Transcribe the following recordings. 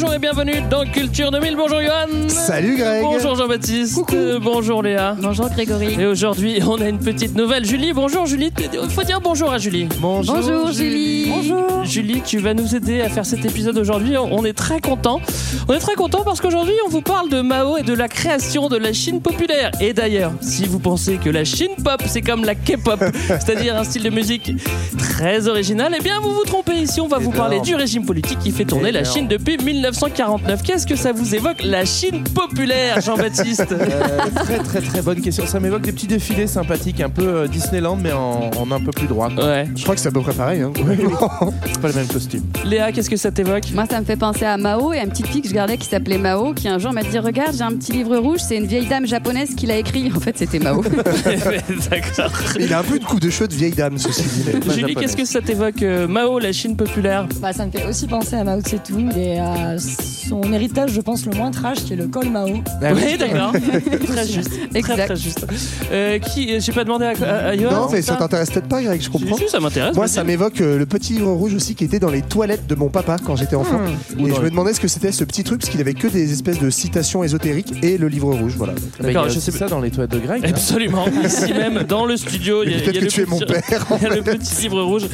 bonjour et bienvenue dans Culture 2000. Bonjour Johan. Salut Greg. Bonjour Jean-Baptiste. Euh, bonjour Léa. Bonjour Grégory. Et aujourd'hui, on a une petite nouvelle. Julie, bonjour Julie. Il faut dire bonjour à Julie. Bonjour, Bonjour Julie. Bonjour. Julie, tu vas nous aider à faire cet épisode aujourd'hui. On est très content. On est très content parce qu'aujourd'hui, on vous parle de Mao et de la création de la Chine populaire. Et d'ailleurs, si vous pensez que la Chine pop, c'est comme la K-pop, c'est-à-dire un style de musique très original, eh bien, vous vous trompez. Ici, on va vous parler du régime politique qui fait tourner la Chine depuis 1949. Qu'est-ce que ça vous évoque, la Chine populaire, Jean-Baptiste Euh, très très très bonne question. Ça m'évoque des petits défilés sympathiques, un peu euh, Disneyland, mais en, en un peu plus droit. quoi. Ouais. Je crois que c'est à peu près pareil. Hein. c'est pas le même costume. Léa, qu'est-ce que ça t'évoque? Moi, ça me fait penser à Mao et un petit fille que je gardais qui s'appelait Mao, qui un jour m'a dit Regarde, j'ai un petit livre rouge, c'est une vieille dame japonaise qui l'a écrit. En fait, c'était Mao. D'accord. Il a un peu de coup de cheveux de vieille dame, ceci dit. Julie, qu'est-ce que ça t'évoque euh, Mao, la Chine populaire? Bah, ça me fait aussi penser à Mao Tse-tung et à son héritage, je pense, le moins trash, qui est le col Mao. Ah oui. D'accord. très juste. Très, Exact. très juste. Euh, qui, j'ai pas demandé à, à, à Johan, Non, mais ça t'intéresse peut-être pas, Greg, je comprends. si, ça m'intéresse. Moi, ça m'évoque euh, le petit livre rouge aussi qui était dans les toilettes de mon papa quand j'étais enfant. Hmm. Et je me demandais ce que c'était ce petit truc parce qu'il avait que des espèces de citations ésotériques et le livre rouge. Voilà. D'accord, je sais ça dans les toilettes de Greg. Absolument. Ici même, dans le studio, il y a, y que le tu es mon père. il y a le petit livre rouge.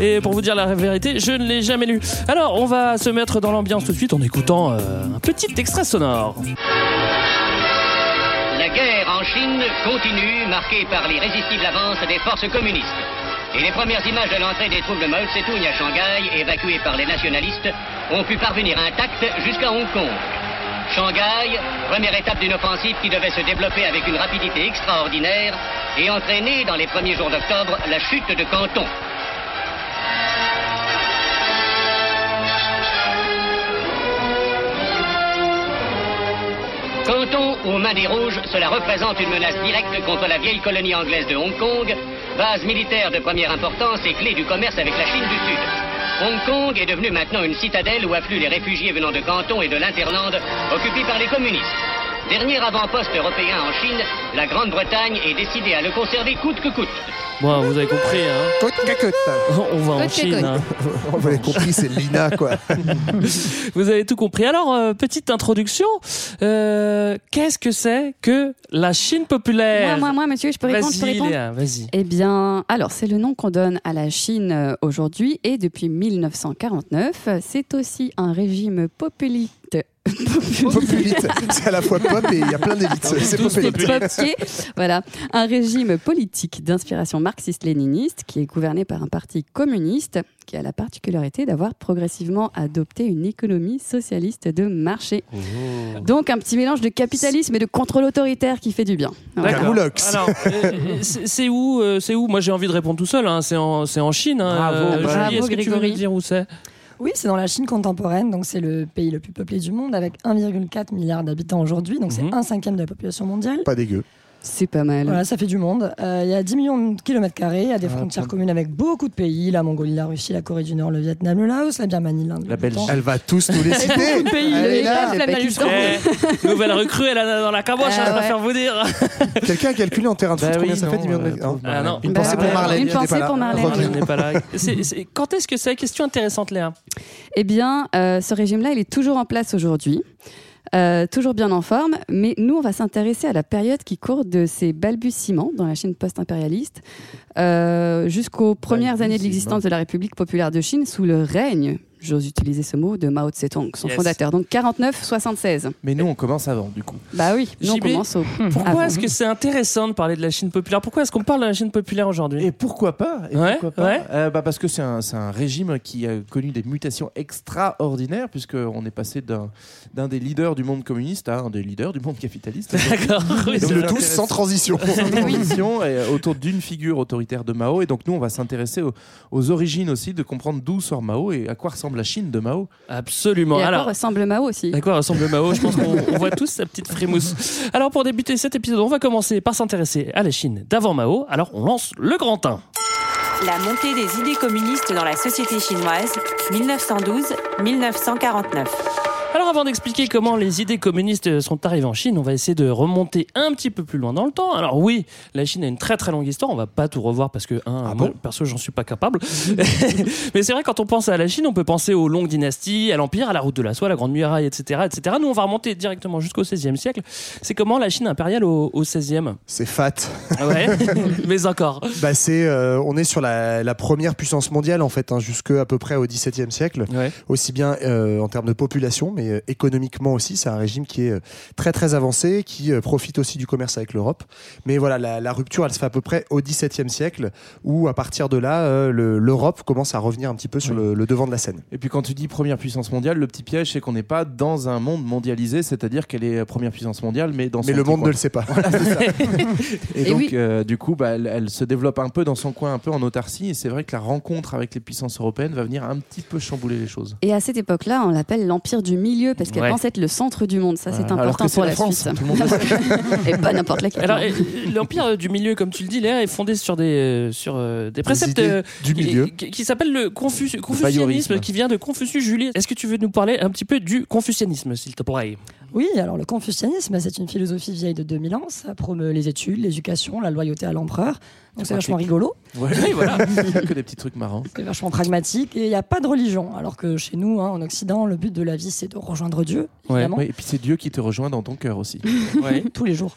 Et pour vous dire la vérité, je ne l'ai jamais lu. Alors, on va se mettre dans l'ambiance tout de suite en écoutant euh, un petit extrait sonore. La guerre en Chine continue, marquée par l'irrésistible avance des forces communistes. Et les premières images de l'entrée des troupes de Mao Tse-tung à Shanghai, évacuées par les nationalistes, ont pu parvenir intactes jusqu'à Hong Kong. Shanghai, première étape d'une offensive qui devait se développer avec une rapidité extraordinaire et entraîner dans les premiers jours d'octobre la chute de Canton. Canton, aux mains des Rouges, cela représente une menace directe contre la vieille colonie anglaise de Hong Kong, base militaire de première importance et clé du commerce avec la Chine du Sud. Hong Kong est devenu maintenant une citadelle où affluent les réfugiés venant de Canton et de l'Interland, occupés par les communistes. Dernier avant-poste européen en Chine, la Grande-Bretagne est décidée à le conserver coûte que coûte. Bon, vous avez compris, hein Côte cacotte. On va en Chine. hein. Vous avez compris, c'est Lina quoi. Vous avez tout compris. Alors, euh, petite introduction. Euh, Qu'est-ce que c'est que la Chine populaire? Moi, moi, moi, monsieur, je peux répondre, je peux Vas-y, répondre Léa, vas-y. Eh bien, alors, c'est le nom qu'on donne à la Chine euh, aujourd'hui et depuis 1949. C'est aussi un régime populiste. Populite. C'est à la fois pop et il y a plein d'élites. C'est Tous populite. Voilà, un régime politique d'inspiration marxiste-léniniste qui est gouverné par un parti communiste qui a la particularité d'avoir progressivement adopté une économie socialiste de marché. Oh. Donc un petit mélange de capitalisme et de contrôle autoritaire qui fait du bien. D'accord. Alors, euh, c'est c'est où euh, C'est où? Moi, j'ai envie de répondre tout seul. hein. C'est en, c'est en Chine. hein. Bravo, Euh, bravo, Julie, est-ce que tu veux dire où c'est? Oui, c'est dans la Chine contemporaine, donc c'est le pays le plus peuplé du monde, avec 1,4 milliard d'habitants aujourd'hui, donc Mhm. c'est un cinquième de la population mondiale. Pas dégueu. C'est pas mal. Voilà, ça fait du monde. Euh, Il y a 10 millions de kilomètres carrés, il y a des Ah, frontières pas- communes avec beaucoup de pays, la Mongolie, la Russie, la Corée du Nord, le Vietnam, le Laos, la Birmanie, l'Inde, La Belgique. Elle va tous nous les citer. Beaucoup de pays, Elle est le là. Pakistan. Eh, Nouvelle recrue, elle a dans la caboche, Ah hein, je ouais. préfère vous dire. Quelqu'un a calculé en terrain de foot Bah combien oui, ça fait non, 10 millions de euh. Ah non. Une Bah, pensée pour. Marlène. Une pensée pour Marlène. N'est pas là. Quand est-ce que c'est Question intéressante, Léa? Eh bien, euh, ce régime-là, il est toujours en place aujourd'hui. Euh, toujours bien en forme, mais nous, on va s'intéresser à la période qui court de ses balbutiements dans la Chine post-impérialiste euh, jusqu'aux premières années de l'existence de la République populaire de Chine sous le règne, j'ose utiliser ce mot, de Mao Tse-tung, son Yes. fondateur. Donc 49-76. Mais nous, on commence avant, du coup. Bah oui, nous, on commence au. Pourquoi est-ce que c'est intéressant de parler de la Chine populaire? Pourquoi est-ce qu'on parle de la Chine populaire aujourd'hui? Et pourquoi pas, Et Ouais, pourquoi pas? ouais. Euh, bah Parce que c'est un, c'est un régime qui a connu des mutations extraordinaires, puisqu'on est passé d'un d'un des leaders du monde communiste à un des leaders du monde capitaliste. D'accord. Oui, donc le tout sans transition. Sans transition, et autour d'une figure autoritaire de Mao. Et donc nous, on va s'intéresser aux, aux origines aussi, de comprendre d'où sort Mao et à quoi ressemble ressemble la Chine de Mao Absolument. Et à Alors, quoi ressemble Mao aussi? À quoi ressemble Mao? Je pense qu'on on voit tous sa petite frimousse. Alors pour débuter cet épisode, on va commencer par s'intéresser à la Chine d'avant Mao. Alors on lance le grand 1. La montée des idées communistes dans la société chinoise, 1912-1949. Alors avant d'expliquer comment les idées communistes sont arrivées en Chine, on va essayer de remonter un petit peu plus loin dans le temps. Alors oui, la Chine a une très très longue histoire, on va pas tout revoir parce que un, moi, perso j'en suis pas capable. Mais c'est vrai quand on pense à la Chine, on peut penser aux longues dynasties, à l'empire, à la route de la soie, à la grande muraille, etc., etc. Nous on va remonter directement jusqu'au XVIe siècle. C'est comment la Chine impériale au, au XVIe C'est fat. Ouais, mais encore. Bah c'est, euh, on est sur la, la première puissance mondiale en fait, hein, jusque à peu près au XVIIe siècle, Ouais. aussi bien euh, en termes de population, mais euh, économiquement aussi. C'est un régime qui est euh, très très avancé, qui euh, profite aussi du commerce avec l'Europe. Mais voilà, la, la rupture, elle se fait à peu près au XVIIe siècle, où à partir de là, euh, le- l'Europe commence à revenir un petit peu sur le, le devant de la scène. Et puis quand tu dis première puissance mondiale, le petit piège, c'est qu'on n'est pas dans un monde mondialisé, c'est-à-dire qu'elle est première puissance mondiale, mais dans son Mais le monde coin. ne le sait pas. Et, Et donc, oui. euh, du coup, bah, elle, elle se développe un peu dans son coin, un peu en autarcie. Et c'est vrai que la rencontre avec les puissances européennes va venir un petit peu chambouler les choses. Et à cette époque-là, on l'appelle l'Empire du Milieu parce qu'elle Ouais. pense être le centre du monde. Ça, c'est important pour la la, France, Suisse. tout le monde le. Et pas n'importe laquelle. Alors, euh, l'empire du milieu, comme tu le dis, Léa, est fondé sur des, euh, sur, euh, des préceptes idées euh, du qui- milieu. qui, qui s'appellent le Confu- confucianisme, qui vient de Confucius Julius. Est-ce que tu veux nous parler un petit peu du confucianisme, s'il te plaît? Oui, alors le confucianisme, c'est une philosophie vieille de 2000 ans. Ça promeut les études, l'éducation, la loyauté à l'empereur. Donc c'est vachement rigolo, Ouais. Oui, voilà. que des petits trucs marrants. c'est vachement pragmatique et il n'y a pas de religion. Alors que chez nous, hein, en Occident, le but de la vie, c'est de rejoindre Dieu, Ouais, évidemment, Ouais, et puis c'est Dieu qui te rejoint dans ton cœur aussi. Ouais. tous les jours.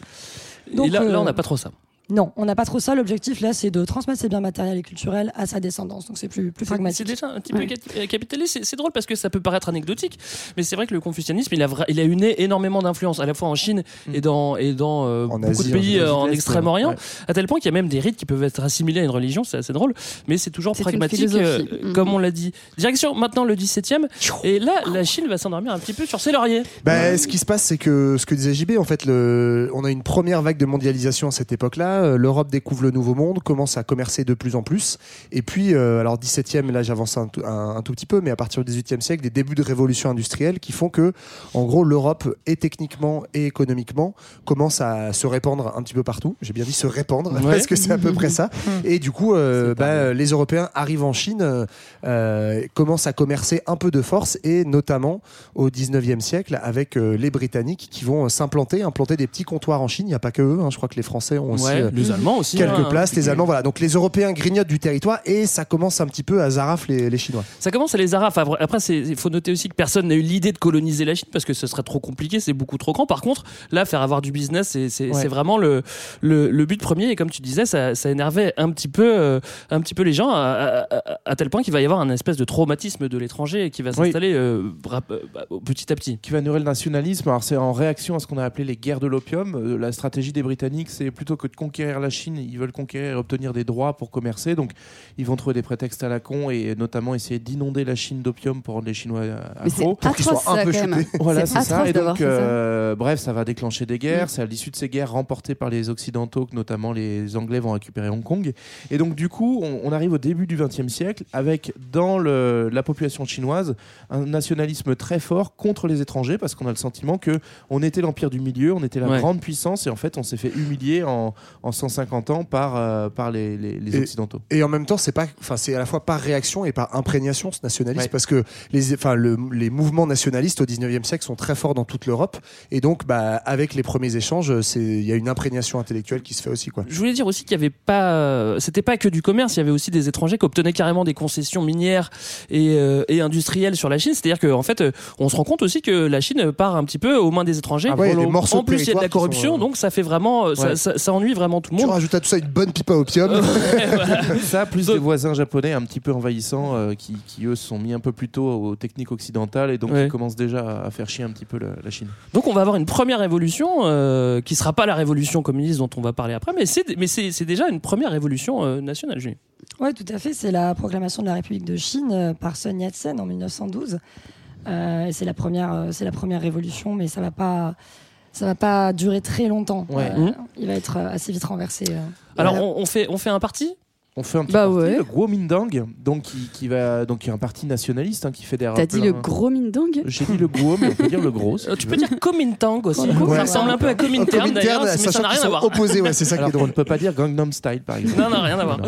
Et là, on euh, n'a pas trop ça. Non, on n'a pas trop ça. L'objectif, là, c'est de transmettre ses biens matériels et culturels à sa descendance. Donc c'est plus, plus C'est c'est pragmatique. déjà un petit peu cap- capitaliste. C'est- drôle parce que ça peut paraître anecdotique, mais c'est vrai que le confucianisme, il a, il a eu né énormément d'influence, à la fois en Chine et dans, et dans euh, beaucoup Asie, de pays en euh, en, Extrême-Orient, ouais. à tel point qu'il y a même des rites qui peuvent être assimilés à une religion, c'est assez drôle, mais c'est toujours pragmatique, euh, Mhm. comme on l'a dit. Direction maintenant le 17e, et là, la Chine va s'endormir un petit peu sur ses lauriers. Bah, Ce qui se passe, c'est que ce que disait JB, en fait, le... on a une première vague de mondialisation à cette époque-là. Euh, L'Europe découvre le nouveau monde, commence à commercer de plus en plus. Et puis, euh, alors 17e, là j'avance un, tout- un- un tout petit peu, mais à partir du 18e siècle, des débuts de révolution industrielle qui font que, en gros, l'Europe, et techniquement et économiquement, commence à se répandre un petit peu partout. J'ai bien dit se répandre, Ouais. parce que c'est à peu près ça. Et du coup, euh, bah, les Européens arrivent en Chine, euh, commencent à commercer un peu de force, et notamment au 19e siècle avec euh, les Britanniques qui vont s'implanter, implanter des petits comptoirs en Chine. Il n'y a pas que eux, hein. je crois que les Français ont aussi Ouais, les Allemands aussi. quelques hein. places, les Allemands, voilà. Donc les Européens grignotent du territoire et ça commence un petit peu à zaraf les, les Chinois. Ça commence à les araf. Après, il faut noter aussi que personne n'a eu l'idée de coloniser la Chine parce que ce serait trop compliqué, c'est beaucoup trop grand. Par contre, là, faire avoir du business, c'est Ouais. vraiment le, le, le but premier. Et comme tu disais, ça, ça énervait un petit peu, euh, un petit peu les gens à, à- à- à tel point qu'il va y avoir un espèce de traumatisme de l'étranger qui va s'installer euh, euh, bah, petit à petit. qui va nourrir le nationalisme. Alors c'est en réaction à ce qu'on a appelé les guerres de l'opium. La stratégie des Britanniques, c'est plutôt que de conquérir la Chine, ils veulent conquérir et obtenir des droits pour commercer. Donc ils vont trouver des prétextes à la con et notamment essayer d'inonder la Chine d'opium pour rendre les Chinois accros. pour qu'ils soient un peu chutés. Voilà, C'est ça. Et donc, ça. euh, bref, ça va déclencher des guerres. C'est à l'issue de ces guerres remportées par les Occidentaux que notamment les Anglais vont récupérer Hong Kong. Et donc, du coup, on, on arrive au début du XXe siècle avec dans le- la population chinoise un nationalisme très fort contre les étrangers parce qu'on a le sentiment que on était l'empire du milieu, on était la Ouais. grande puissance et en fait, on s'est fait humilier en, en 150 ans par, euh, par les, les- les Et- Occidentaux. Et en même temps, c'est pas, enfin, c'est à la fois par réaction et par imprégnation ce nationalisme, Ouais. parce que les, enfin, le- les mouvements nationalistes au 19e siècle sont très forts dans toute l'Europe, et donc, bah, avec les premiers échanges, c'est, il y a une imprégnation intellectuelle qui se fait aussi, quoi. Je voulais dire aussi qu'il y avait pas, euh, c'était pas que du commerce, il y avait aussi des étrangers qui obtenaient carrément des concessions minières et, euh, et industrielles sur la Chine. C'est-à-dire qu'en fait, on se rend compte aussi que la Chine part un petit peu aux mains des étrangers. Ah ouais, en plus, il y a de la corruption, sont, euh, donc ça fait vraiment, ça, Ouais. ça- ça ennuie vraiment tout le Tu monde. rajoutes à tout ça une bonne pipe à opium. Ça, plus des voisins japonais un petit peu envahissants euh, qui, qui, eux, se sont mis un peu plus tôt aux techniques occidentales et donc Ouais. ils commencent déjà à faire chier un petit peu la, la Chine. Donc on va avoir une première révolution euh, qui sera pas la révolution communiste dont on va parler après, mais c'est mais c'est c'est déjà une première révolution euh, nationale. Julie. Oui, tout à fait. C'est la proclamation de la République de Chine euh, par Sun Yat-sen en 1912. Euh, et c'est la première, euh, c'est la première révolution, mais ça va pas, ça va pas durer très longtemps. Ouais. Euh, Mhm. Il va être euh, assez vite renversé. euh. Alors Voilà. on, on fait on fait un parti? On fait un petit Bah parti, ouais. le Kuomintang, donc qui, qui va donc qui est un parti nationaliste hein, qui fédère. T'as dit le gros Mindang J'ai dit le Guo, mais on peut dire le gros. Euh, Tu peux dire Komintang aussi. Ouais. Ça ressemble un peu à Komintern d'ailleurs, mais ça n'a rien à voir. opposés, ouais, c'est ça qui est drôle. ne peut pas dire Gangnam Style par exemple. Non, non, rien à voir.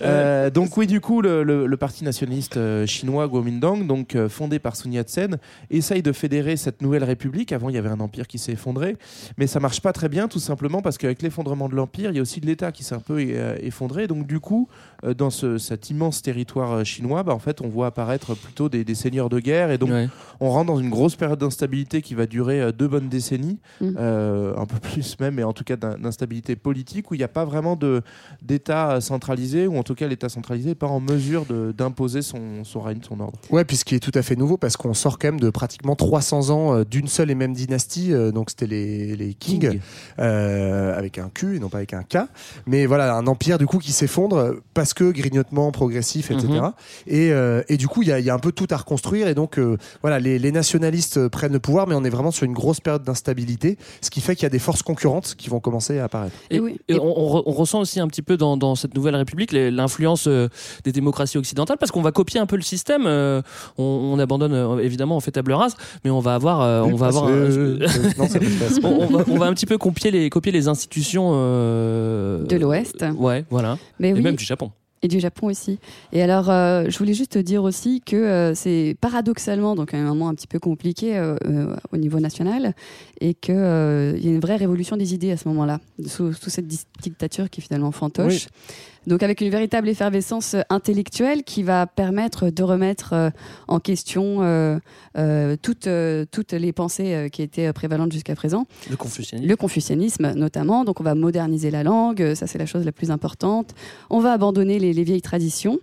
Euh, donc oui, du coup, le, le- le parti nationaliste euh, chinois Kuomintang, donc euh, fondé par Sun Yat-sen, essaye de fédérer cette nouvelle république. Avant, il y avait un empire qui s'est effondré, mais ça marche pas très bien, tout simplement parce qu'avec l'effondrement de l'empire, il y a aussi de l'État qui s'est un peu euh, effondré. Donc du coup, euh, dans ce- cet immense territoire euh, chinois, bah, en fait, on voit apparaître plutôt des, des seigneurs de guerre, et donc Ouais. on rentre dans une grosse période d'instabilité qui va durer euh, deux bonnes décennies, Mm. euh, un peu plus même, mais en tout cas d'in- d'instabilité politique où il n'y a pas vraiment d'État centralisé, ou en tout cas l'État centralisé n'est pas en mesure d'imposer son, son règne, son ordre. Ouais, puis ce qui est tout à fait nouveau parce qu'on sort quand même de pratiquement 300 ans euh, d'une seule et même dynastie. euh, donc c'était les, les Qing, King. euh, avec un Q et non pas avec un K. Mais voilà, un empire du coup qui s'effondre parce que grignotement progressif, etc. Mhm. et, euh, et du coup, il y a, il y a un peu tout à reconstruire. Et donc, euh, voilà, les, les nationalistes euh, prennent le pouvoir, mais on est vraiment sur une grosse période d'instabilité, ce qui fait qu'il y a des forces concurrentes qui vont commencer à apparaître. Et, Et oui. et on, on re- on ressent aussi un petit peu dans, dans cette nouvelle république l'influence euh, des démocraties occidentales parce qu'on va copier un peu le système. euh, on, on abandonne évidemment, on fait table rase, mais on va avoir, euh, on va avoir. Euh, non, on, on va, on va un petit peu copier les, copier les institutions euh, de l'Ouest. Ouais, voilà. Mais Et oui. même du Japon. Et du Japon aussi. Et alors, euh, je voulais juste te dire aussi que euh, c'est paradoxalement donc un moment un petit peu compliqué euh, au niveau national et qu'il il y a une vraie révolution des idées à ce moment-là, sous, cette dictature qui est finalement fantoche. Donc avec une véritable effervescence intellectuelle qui va permettre de remettre euh, en question euh, euh, toutes, euh, toutes les pensées euh, qui étaient prévalentes jusqu'à présent. Le confucianisme. Le confucianisme notamment, donc on va moderniser la langue, euh, ça c'est la chose la plus importante. On va abandonner les, les vieilles traditions.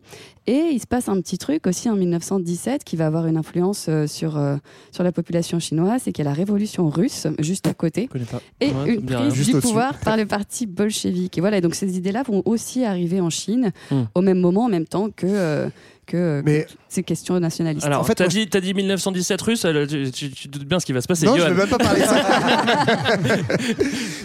Et il se passe un petit truc aussi en 1917 qui va avoir une influence euh, sur, euh, sur la population chinoise, c'est qu'il y a la révolution russe juste à côté et Ouais, une rien. prise du pouvoir par le parti bolchevique. Et voilà, et donc ces idées-là vont aussi arriver en Chine Hmm. au même moment, en même temps que, euh, que, Mais- que ces questions nationalistes. Alors, En fait, t'as dit, t'as dit 1917 russe, alors, tu, tu- tu doutes bien ce qui va se passer. Non, je Johan. vais même pas parler de ça.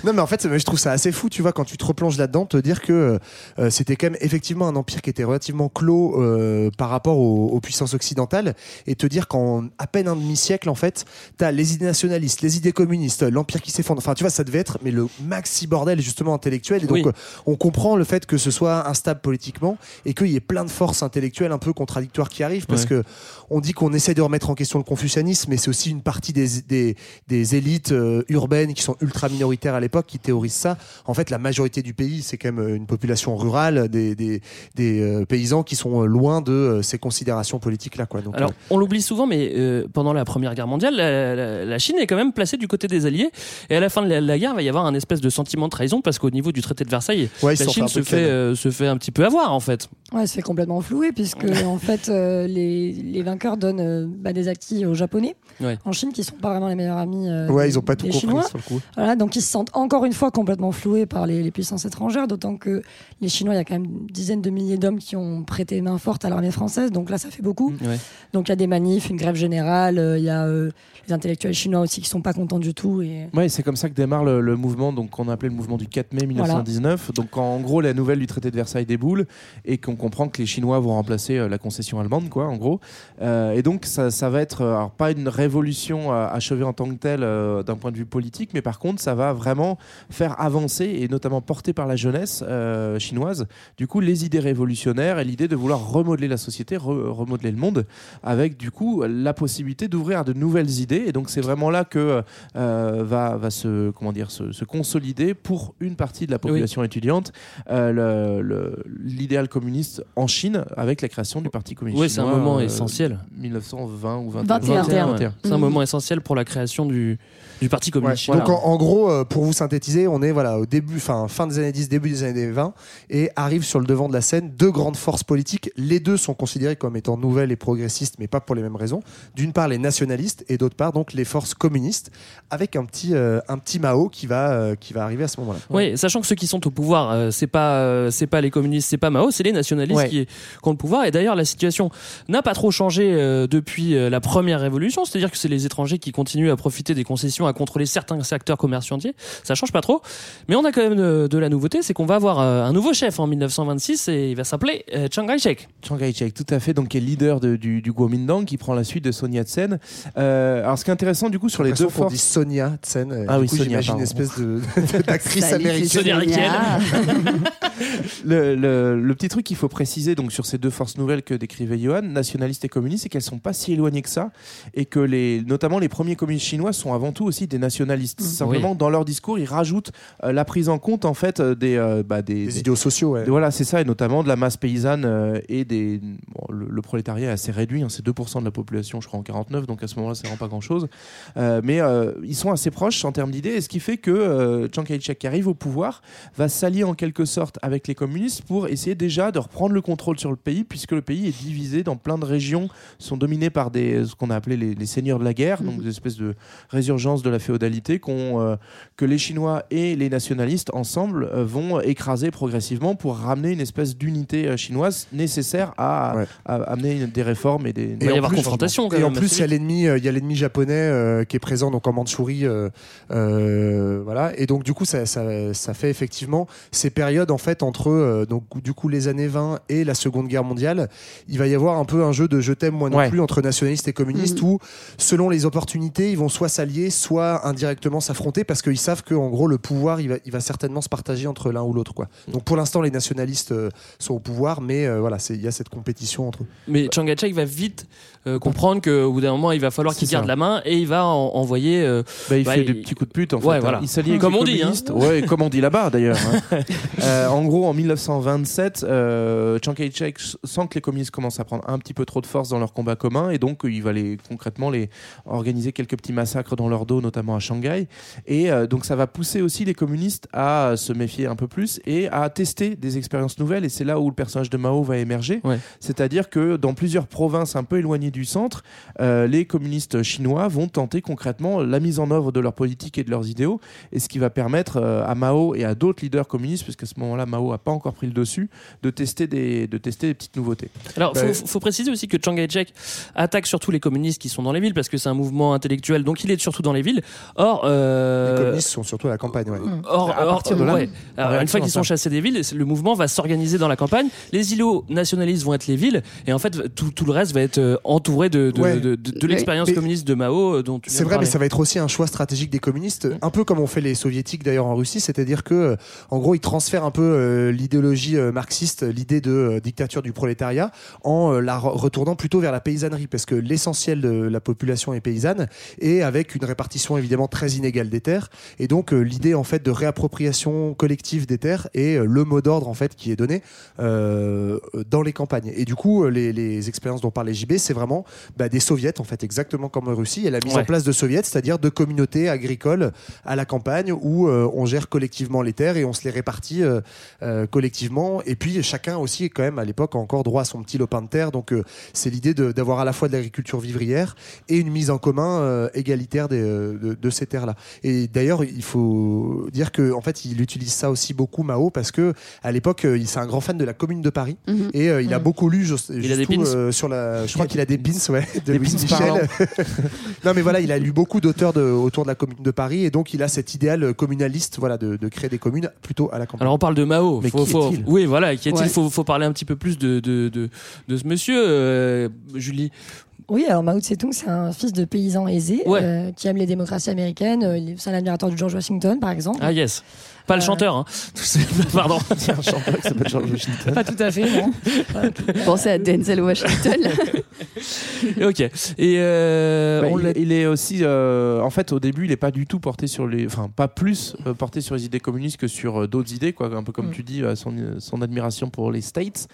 non, mais en fait, je trouve ça assez fou, tu vois, quand tu te replonges là-dedans, te dire que euh, c'était quand même effectivement un empire qui était relativement clos euh, par rapport aux, aux puissances occidentales, et te dire qu'en à peine un demi-siècle, en fait, t'as les idées nationalistes, les idées communistes, l'empire qui s'effondre. Enfin, tu vois, ça devait être mais le maxi bordel justement intellectuel. Et donc, Oui. euh, on comprend le fait que ce soit instable politiquement et qu'il y ait plein de forces intellectuelles un peu contradictoires qui arrivent, parce Ouais. que on dit qu'on essaie de remettre en question le confucianisme, mais c'est aussi une partie des, des, des élites euh, urbaines qui sont ultra minoritaires à l'époque qui théorisent ça. En fait, la majorité du pays, c'est quand même euh, une population rurale, des, euh, paysans qui sont loin de euh, ces considérations politiques-là. Quoi. Donc, Alors, on l'oublie souvent, mais pendant la Première Guerre mondiale, la, la- la Chine est quand même placée du côté des Alliés. Et à la fin de la, la guerre, il va y avoir un espèce de sentiment de trahison parce qu'au niveau du traité de Versailles, ouais, la Chine fait, se fait un petit peu avoir, en fait. Ouais, c'est complètement floué puisque en fait euh, les, les vainqueurs donnent euh, bah, des acquis aux Japonais Ouais. en Chine qui sont pas vraiment les meilleurs amis. euh, Ouais, des- ils ont pas tout compris Chinois. sur le coup. Voilà, donc ils se sentent encore une fois complètement floués par les, les puissances étrangères, d'autant que les Chinois, il y a quand même une dizaine de milliers d'hommes qui ont prêté main forte à l'armée française, donc là ça fait beaucoup. Ouais. Donc il y a des manifs, une grève générale, euh, il y a euh, les intellectuels chinois aussi qui sont pas contents du tout. Et... Ouais, c'est comme ça que démarre le, le mouvement donc qu'on appelait le mouvement du 4 mai 1919. Donc en gros, la nouvelle du traité de Versailles déboule et qu'on comprend que les Chinois vont remplacer euh, la concession allemande, quoi, en gros. Euh, et donc ça, ça va être euh, alors, pas une révolution achevée en tant que telle d'un point de vue politique, mais par contre, ça va vraiment faire avancer et notamment porter par la jeunesse chinoise, du coup, les idées révolutionnaires et l'idée de vouloir remodeler la société, re- remodeler le monde, avec du coup la possibilité d'ouvrir à de nouvelles idées. Et donc c'est vraiment là que va, va se, comment dire, se, se consolider pour une partie de la population étudiante euh, l'idéal communiste en Chine avec la création du Parti communiste Oui, c'est un moment euh, essentiel. 1920 ou 21. 21. 21. C'est un Mhm. moment essentiel pour la création du, du Parti communiste Ouais. Donc en, en gros, euh, pour vous synthétiser, on est voilà au début, fin, fin des années 10, début des années 20, et arrivent sur le devant de la scène deux grandes forces politiques. Les deux sont considérées comme étant nouvelles et progressistes, mais pas pour les mêmes raisons. D'une part les nationalistes et d'autre part donc les forces communistes, avec un petit euh, un petit Mao qui va euh, qui va arriver à ce moment-là. Oui, sachant que ceux qui sont au pouvoir, euh, c'est pas c'est pas les communistes, c'est pas Mao, c'est les nationalistes Ouais. qui, qui ont le pouvoir. Et d'ailleurs, la situation n'a pas trop changé depuis la première révolution, c'est-à-dire que c'est les étrangers qui continuent à profiter des concessions, à contrôler certains secteurs commerciaux entiers. Ça change pas trop, mais on a quand même de, de la nouveauté, c'est qu'on va avoir euh, un nouveau chef en 1926 et il va s'appeler euh, Chiang Kai-shek. Chiang Kai-shek, tout à fait, donc qui est leader de- du, du Kuomintang, qui prend la suite de Sun Yat-sen. Euh, alors, ce qui est intéressant du coup sur les deux forces, dit Sonia Tsen. Ah du oui, coup, Sonia, une espèce d'actrice américaine. Sonia le- le petit truc qu'il faut préciser donc sur ces deux forces nouvelles que décrivait Johan, nationalistes et communistes, c'est qu'elles sont pas si éloignées que ça, et que les, notamment les premiers communistes chinois sont avant tout aussi des nationalistes. Simplement, dans leur discours, ils rajoutent euh, la prise en compte en fait euh, des, euh, bah, des, Des des- idéaux sociaux, ouais. Voilà, c'est ça, et notamment de la masse paysanne euh, et des. bon, le, le prolétariat est assez réduit, hein, c'est 2% de la population, je crois, en 49, donc à ce moment-là, ça rend pas grand-chose. Euh, mais euh, ils sont assez proches en termes d'idées, et ce qui fait que euh, Chiang Kai-shek, qui arrive au pouvoir, va s'allier en quelque sorte avec les communistes pour essayer déjà de reprendre le contrôle sur le pays, puisque le pays est divisé dans plein de régions, sont dominées par des, ce qu'on a appelé les, les seigneurs de la guerre, donc des espèces de résurgence de la féodalité qu'ont, euh, que les Chinois et les nationalistes ensemble euh, vont écraser progressivement pour ramener une espèce d'unité euh, chinoise nécessaire à, Ouais. à amener des réformes et des. Il va y en avoir plus- confrontation quand Et en plus, il y a l'ennemi, euh, il y a l'ennemi japonais euh, qui est présent donc en Mandchourie, euh, euh, voilà. Et donc du coup, ça, ça, ça fait effectivement ces périodes en fait entre euh, donc du coup les années 20 et la Seconde Guerre mondiale. Il va y avoir un peu un jeu de je t'aime moi non Ouais. plus entre nationalistes et communistes où selon les opportunités, ils vont soit s'allier, soit indirectement s'affronter parce qu'ils savent que en gros le pouvoir, il va, certainement se partager entre l'un ou l'autre quoi. Donc pour l'instant, les nationalistes euh, sont au pouvoir, mais euh, voilà, il y a cette compétition entre. Mais Chiang Kai-shek va vite euh, comprendre qu'au bout d'un moment, il va falloir qu'il garde la main et il va en- envoyer. euh, Bah, il Bah, fait il- des petits coups de pute en fait. Hein. voilà. Il s'allie avec Comme on dit, hein. Ouais, comme on dit là-bas d'ailleurs. hein. Euh, en gros, en 1927, euh, Chiang Kai-shek sent que les communistes commencent à prendre un petit peu trop de force dans leur combat commun et donc il va les concrètement les organiser quelques petits massacres dans leur dos, notamment à Shanghai. Et donc ça va pousser aussi les communistes à se méfier un peu plus et à tester des expériences nouvelles. Et c'est là où le personnage de Mao va émerger. Ouais. C'est-à-dire que dans plusieurs provinces un peu éloignées du centre, euh, les communistes chinois vont tenter concrètement la mise en œuvre de leur politique et de leurs idéaux, et ce qui va permettre euh, à Mao et à d'autres leaders communistes, puisqu'à ce moment-là Mao n'a pas encore pris le dessus, de tester des, de tester des petites nouveautés. Alors, Bah, faut, faut préciser aussi que Chiang Kai-shek attaque surtout les communistes qui sont dans les villes parce que c'est un mouvement intellectuel, donc il est surtout dans les villes. Or, euh, Les communistes sont surtout à la campagne, ouais. Or, À or- partir de là, ouais. Alors, une fois qu'ils sont chassés des villes, le mouvement va s'organiser dans la campagne. Les îlots nationalistes vont être les villes, et en fait, tout, tout le reste va être euh, entouré de, de, Ouais. de, de- de l'expérience communiste de Mao euh, dont tu C'est vrai, mais ça va être aussi un choix stratégique des communistes, un peu comme ont fait les soviétiques d'ailleurs en Russie, c'est-à-dire que, euh, en gros, ils transfèrent un peu euh, l'idéologie euh, marxiste, l'idée de euh, dictature du prolétariat, en euh, la re- retournant plutôt vers la paysannerie, parce que l'essentiel de la population est paysanne, et avec une répartition évidemment très inégale des terres, et donc euh, l'idée en fait de réappropriation collective des terres est euh, le mot d'ordre en fait qui est donné euh, dans les campagnes. Et du coup, les, les expériences dont parlait JB, c'est vraiment bah, des soviets en fait, exactement comme en Russie, et la mise Ouais. en place de soviets, c'est-à-dire de communautés agricoles à la campagne où euh, on gère collectivement les terres et on se les répartit euh, euh, collectivement. Et puis chacun aussi, quand même, à l'époque, a encore droit à son petit lopin de terre. Donc c'est l'idée d'avoir à la fois de l'agriculture vivrière et une mise en commun égalitaire des, de, de ces terres-là. Et d'ailleurs, il faut dire que en fait, il utilise ça aussi beaucoup Mao parce que à l'époque, il- c'est un grand fan de la Commune de Paris Mhm. et il a Mhm. beaucoup lu. Il a des sur la. Je crois qu'il a des pins, ouais, de Des Louise pins Michel. non, mais voilà, il a lu beaucoup d'auteurs de- autour de la Commune de Paris et donc il a cet idéal communaliste, voilà, de, de créer des communes plutôt à la campagne. Alors on parle de Mao. Mais Faut- qui faut- est-il? Oui, voilà, qui est-il? Ouais. faut, faut parler un petit peu plus de, de, de, de ce monsieur, euh, Julie. Oui, alors Mao Tse-tung, c'est un fils de paysan aisé Ouais. euh, qui aime les démocraties américaines. Euh, il est- C'est un admirateur de George Washington, par exemple. Ah yes. Pas le Euh. chanteur, hein. Pardon. Il y a un chanteur qui s'appelle George Washington. Pas tout à fait, non. Pensez à Denzel Washington. ok. Et euh, Bah, on il, est aussi, euh, en fait, au début, il n'est pas du tout porté sur les, enfin, pas plus euh, porté sur les idées communistes que sur euh, d'autres idées, quoi. Un peu comme Mm. tu dis, euh, son, son admiration pour les States.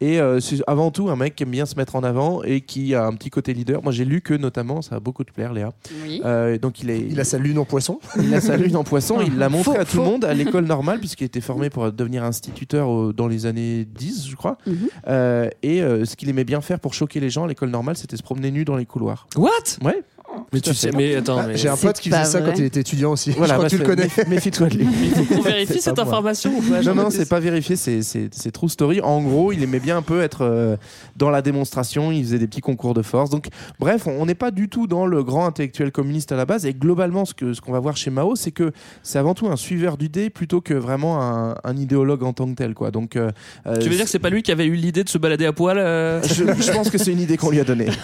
Et euh, c'est avant tout un mec qui aime bien se mettre en avant et qui a un petit côté leader. Moi, j'ai lu que notamment, ça va beaucoup te plaire, Léa. Oui. Euh, donc, il est, Il a sa lune en poisson. il a sa lune en poisson. Il l'a montré Faux, à tout le monde à l'école normale puisqu'il était formé pour devenir instituteur au- dans les années 10, je crois. Mhm. Euh, et euh, ce qu'il aimait bien faire pour choquer les gens à l'école normale, c'était se promener nu dans les couloirs. What? Ouais. Mais tu sais, mais attends, Ah, mais J'ai un pote qui faisait ça quand il était étudiant aussi. Voilà, je crois bah, que tu le connais. méf- Méfie-toi de lui. on vérifie cette pas information ou pas Non, non, c'est pas vérifié, c'est- c'est c'est true story. En gros, il aimait bien un peu être euh, dans la démonstration, il faisait des petits concours de force. Donc, bref, on on n'est pas du tout dans le grand intellectuel communiste à la base. Et globalement, ce qu'on ce qu'on va voir chez Mao, c'est que c'est avant tout un suiveur d'idées plutôt que vraiment un, un idéologue en tant que tel. Quoi. Donc, euh, euh, Tu veux dire que c'est pas lui qui avait eu l'idée de se balader à poil euh je, je pense que c'est une idée qu'on lui a donnée.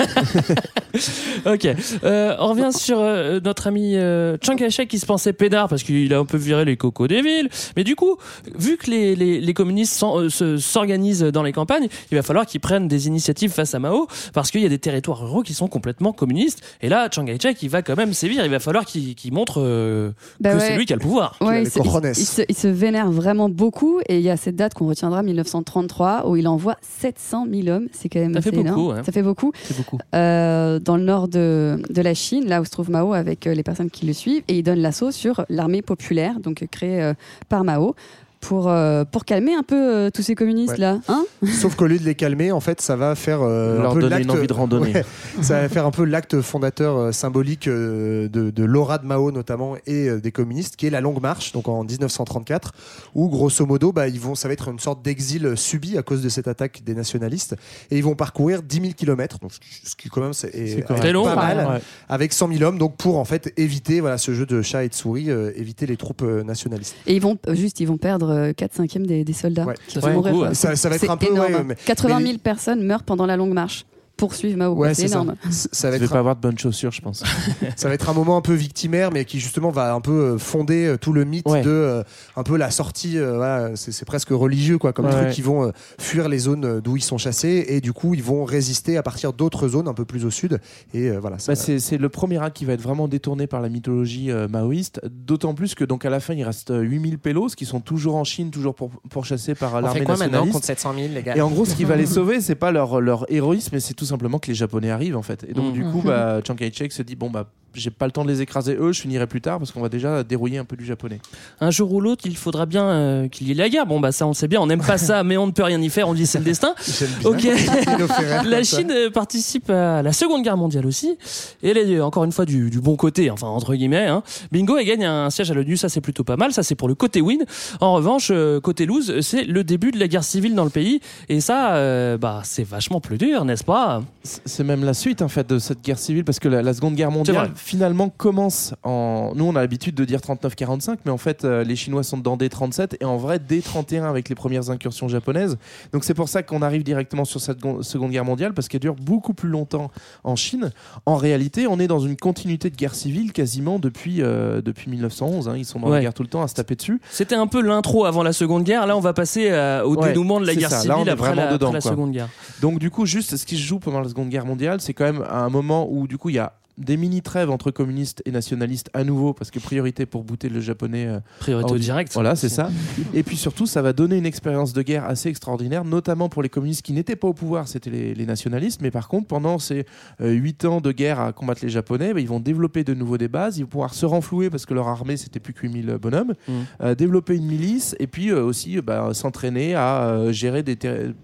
Ok, Euh, on revient sur euh, notre ami euh, Chiang Kai-shek qui se pensait pédard parce qu'il a un peu viré les cocos des villes. Mais du coup, vu que les, les, les communistes euh, se- s'organisent dans les campagnes, il va falloir qu'ils prennent des initiatives face à Mao parce qu'il y a des territoires ruraux qui sont complètement communistes. Et là, Chiang Kai-shek, il va quand même sévir. Il va falloir qu'il montre euh, Bah que ouais. c'est lui qui a le pouvoir. Ouais, il, se, il- il se, il se vénère vraiment beaucoup et il y a cette date qu'on retiendra 1933 où il envoie 700 000 hommes. C'est quand même Ça fait assez beaucoup, ouais. Ça fait beaucoup. C'est beaucoup. Euh, dans le nord de, de la Chine, là où se trouve Mao avec euh, les personnes qui le suivent, et il donne l'assaut sur l'armée populaire, donc créée euh, par Mao, pour, euh, pour calmer un peu euh, tous ces communistes-là. Hein Sauf qu'au lieu de les calmer, en fait, ça va faire euh, Leur un peu donner l'acte- une envie de randonner. Ouais, ça va faire un peu l'acte fondateur euh, symbolique euh, de, de l'aura de Mao notamment et euh, des communistes, qui est la Longue Marche, donc en 1934, où grosso modo, bah, ils vont, ça va être une sorte d'exil subi à cause de cette attaque des nationalistes, et ils vont parcourir 10 000 kilomètres, donc ce qui- quand même c'est est- quand même est long, pas ouais. mal, Ouais. avec 100 000 hommes, donc pour en fait éviter voilà ce jeu de chat et de souris, euh, éviter les troupes euh, nationalistes. Et ils vont juste, ils vont perdre 4 5 des, des soldats. Ouais. qui Ça vont mourir, ouais. Ça- ça va être un peu, énorme, ouais, mais- 80 mais 000 personnes meurent pendant la longue marche pour suivre Mao. Ouais, c'est ça. énorme. C- Ça va Je vais être pas avoir de bonnes chaussures, je pense. ça va être un moment un peu victimaire, mais qui justement va un peu euh, fonder euh, tout le mythe Ouais. de euh, un peu la sortie. euh, voilà, c'est presque religieux quoi, comme Ouais, truc. ouais. Ils vont euh, fuir les zones d'où ils sont chassés et du coup ils vont résister à partir d'autres zones un peu plus au sud. Et euh, voilà. ça Bah, va- c'est le premier acte qui va être vraiment détourné par la mythologie euh, maoïste, d'autant plus que donc à la fin il reste euh, 8000 pélos qui sont toujours en Chine, toujours pour, pourchassés par euh, On l'armée fait quoi maintenant nationaliste. contre 700 000, les gars? Et en gros, ce qui va les sauver, c'est pas leur, leur héroïsme, mais c'est tout simplement que les Japonais arrivent en fait. Et donc Mhm. du coup, bah, Chiang Kai-shek se dit bon bah j'ai pas le temps de les écraser eux, je finirai plus tard parce qu'on va déjà dérouiller un peu du japonais. Un jour ou l'autre, il faudra bien euh, qu'il y ait la guerre. Bon, bah ça, on sait bien, on n'aime pas ça, mais on ne peut rien y faire, on dit c'est le destin. Ok. La. Chine euh, participe à la Seconde Guerre mondiale aussi. Et elle est encore une fois du, du bon côté, enfin entre guillemets. hein. Bingo, elle gagne un siège à l'ONU, ça c'est plutôt pas mal. Ça c'est pour le côté win. En revanche, euh, côté lose, c'est le début de la guerre civile dans le pays. Et ça, euh, bah c'est vachement plus dur, n'est-ce pas C'est même la suite en fait de cette guerre civile parce que la, la Seconde Guerre mondiale finalement commence en. Nous on a l'habitude de dire 39-45, mais en fait euh, les Chinois sont dedans dès 37 et en vrai dès 31 avec les premières incursions japonaises. Donc c'est pour ça qu'on arrive directement sur cette Seconde Guerre mondiale parce qu'elle dure beaucoup plus longtemps en Chine. En réalité, on est dans une continuité de guerre civile quasiment depuis, euh, depuis 1911. hein. Ils sont dans Ouais. la guerre tout le temps à se taper dessus. C'était un peu l'intro avant la Seconde Guerre. Là, on va passer euh, au Ouais, dénouement de la guerre ça. civile Là, on est après, la, dedans, après la. Seconde Guerre. Donc du coup, juste ce qui se joue pendant la Seconde Guerre mondiale, c'est quand même un moment où du coup il y a des mini trêves entre communistes et nationalistes à nouveau parce que priorité pour bouter le japonais euh, Priorité au direct. Voilà, c'est ça. Et puis surtout, ça va donner une expérience de guerre assez extraordinaire, notamment pour les communistes qui n'étaient pas au pouvoir, c'était les, les nationalistes. Mais par contre, pendant ces euh, huit ans de guerre à combattre les Japonais, bah, ils vont développer de nouveau des bases, ils vont pouvoir se renflouer parce que leur armée c'était plus que 8000 bonhommes, Mm. euh, développer une milice et puis euh, aussi euh, bah, s'entraîner à euh, gérer des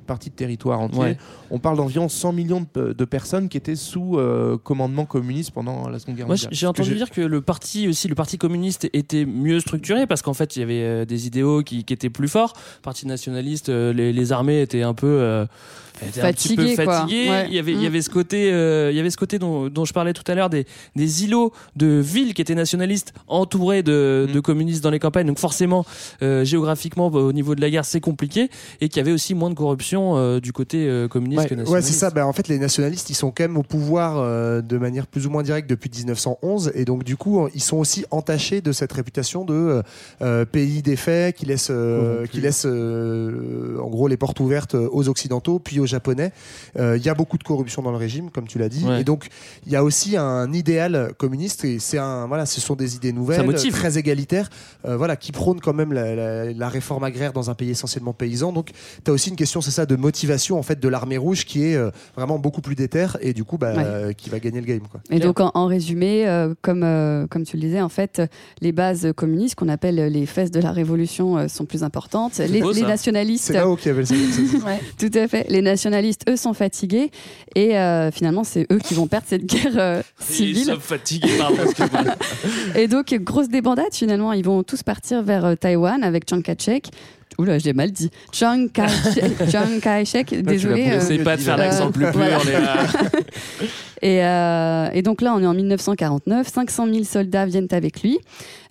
parties de territoire entiers. Ouais. On parle d'environ 100 millions de, de personnes qui étaient sous euh, commandement communiste pendant la Seconde Guerre Moi, mondiale. j'ai entendu dire que le parti aussi, le parti communiste était mieux structuré parce qu'en fait, il y avait euh, des idéaux qui, qui étaient plus forts. Parti nationaliste, euh, les, les armées étaient un peu un petit peu. Ouais. Il y avait, il y avait ce côté, euh, il y avait ce côté dont, dont je parlais tout à l'heure des, des îlots de villes qui étaient nationalistes entourés de, Mm. de communistes dans les campagnes. Donc forcément, euh, géographiquement, bah, au niveau de la guerre, c'est compliqué et qu'il y avait aussi moins de corruption euh, du côté euh, communiste Ouais, que ouais, nationaliste. c'est ça. Ben, en fait, les nationalistes, ils sont quand même au pouvoir euh, de manière plus ou moins directe depuis 1911, et donc du coup, ils sont aussi entachés de cette réputation de pays défait qui laisse, euh, qui laisse euh, en gros les portes ouvertes aux occidentaux, puis aux japonais. Euh, Il y a beaucoup de corruption dans le régime, comme tu l'as dit, Ouais. et donc il y a aussi un idéal communiste, et c'est un voilà, ce sont des idées nouvelles, motive. très égalitaires, euh, voilà, qui prônent quand même la, la- la réforme agraire dans un pays essentiellement paysan. Donc, tu as aussi une question, c'est ça, de motivation en fait de l'armée rouge qui est euh, vraiment beaucoup plus déterre et du coup, bah, Ouais. euh, qui va gagner le game. Quoi. Et bien. donc, en, en résumé, euh, comme, euh, comme tu le disais, en fait, les bases communistes, qu'on appelle les fesses de la révolution, euh, sont plus importantes. Les, beau, les ça. nationalistes. C'est Mao qui avait ça. Tout à fait. Les nationalistes, eux, sont fatigués. Et euh, finalement, c'est eux qui vont perdre cette guerre euh, Ils civile. sont fatigués, pardon. Et donc, grosse débandade, finalement. Ils vont tous partir vers euh, Taïwan avec Chiang Kai-shek. Oula, j'ai mal dit. Chiang Kai-shek. Désolé. Essayez pas de faire l'accent plus pur. Et, et donc là, on est en 1949. 500 000 soldats viennent avec lui.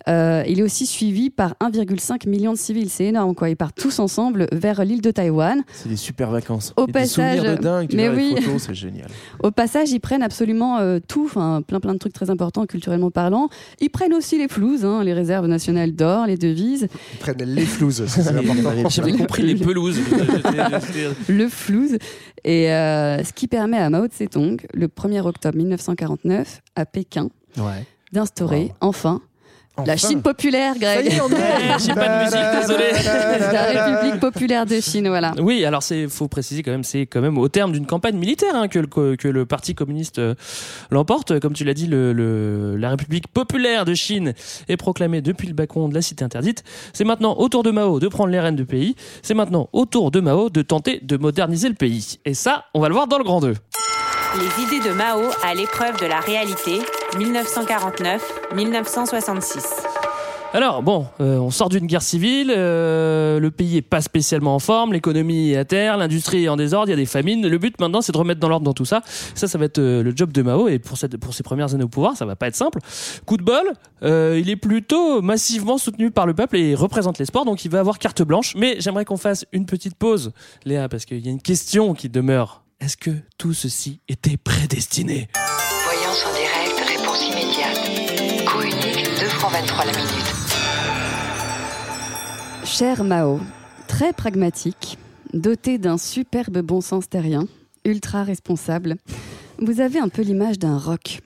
Euh, il est aussi suivi par 1,5 million de civils. C'est énorme, quoi. Ils partent tous ensemble vers l'île de Taïwan. C'est des super vacances. Au Et passage- des souvenirs de dingue. Mais oui. photos, c'est génial. Au passage, ils prennent absolument euh, tout, enfin plein plein de trucs très importants culturellement parlant. Ils prennent aussi les flouses, hein, les réserves nationales d'or, les devises, Ils prennent les flouses, ça, c'est important. J'avais compris les pelouses. le flouze, et euh, ce qui permet à Mao Tse-tung, le 1er octobre 1949, à Pékin, Ouais. d'instaurer enfin, la. Chine populaire, Greg. Est, est. Eh, J'ai pas de musique, désolé. la République populaire de Chine, voilà. Oui, alors c'est faut préciser quand même, c'est quand même au terme d'une campagne militaire hein, que, le, que le Parti communiste euh, l'emporte. Comme tu l'as dit, le, le- la République populaire de Chine est proclamée depuis le balcon de la cité interdite. C'est maintenant au tour de Mao de prendre les rênes du pays. C'est maintenant au tour de Mao de tenter de moderniser le pays. Et ça, on va le voir dans le grand 2. Les idées de Mao à l'épreuve de la réalité, 1949-1966. Alors bon, euh, on sort d'une guerre civile, euh, le pays est pas spécialement en forme, l'économie est à terre, l'industrie est en désordre, il y a des famines. Le but maintenant, c'est de remettre dans l'ordre dans tout ça. Ça, ça va être euh, le job de Mao et pour ses premières années au pouvoir, ça va pas être simple. Coup de bol, il est plutôt massivement soutenu par le peuple et représente l'espoir, donc il va avoir carte blanche. Mais j'aimerais qu'on fasse une petite pause, Léa, parce qu'il y a une question qui demeure. Est-ce que tout ceci était prédestiné? Voyance en direct, réponse immédiate. Coût unique, 2 francs 23 la minute. Cher Mao, très pragmatique, doté d'un superbe bon sens terrien, ultra responsable, vous avez un peu l'image d'un rock.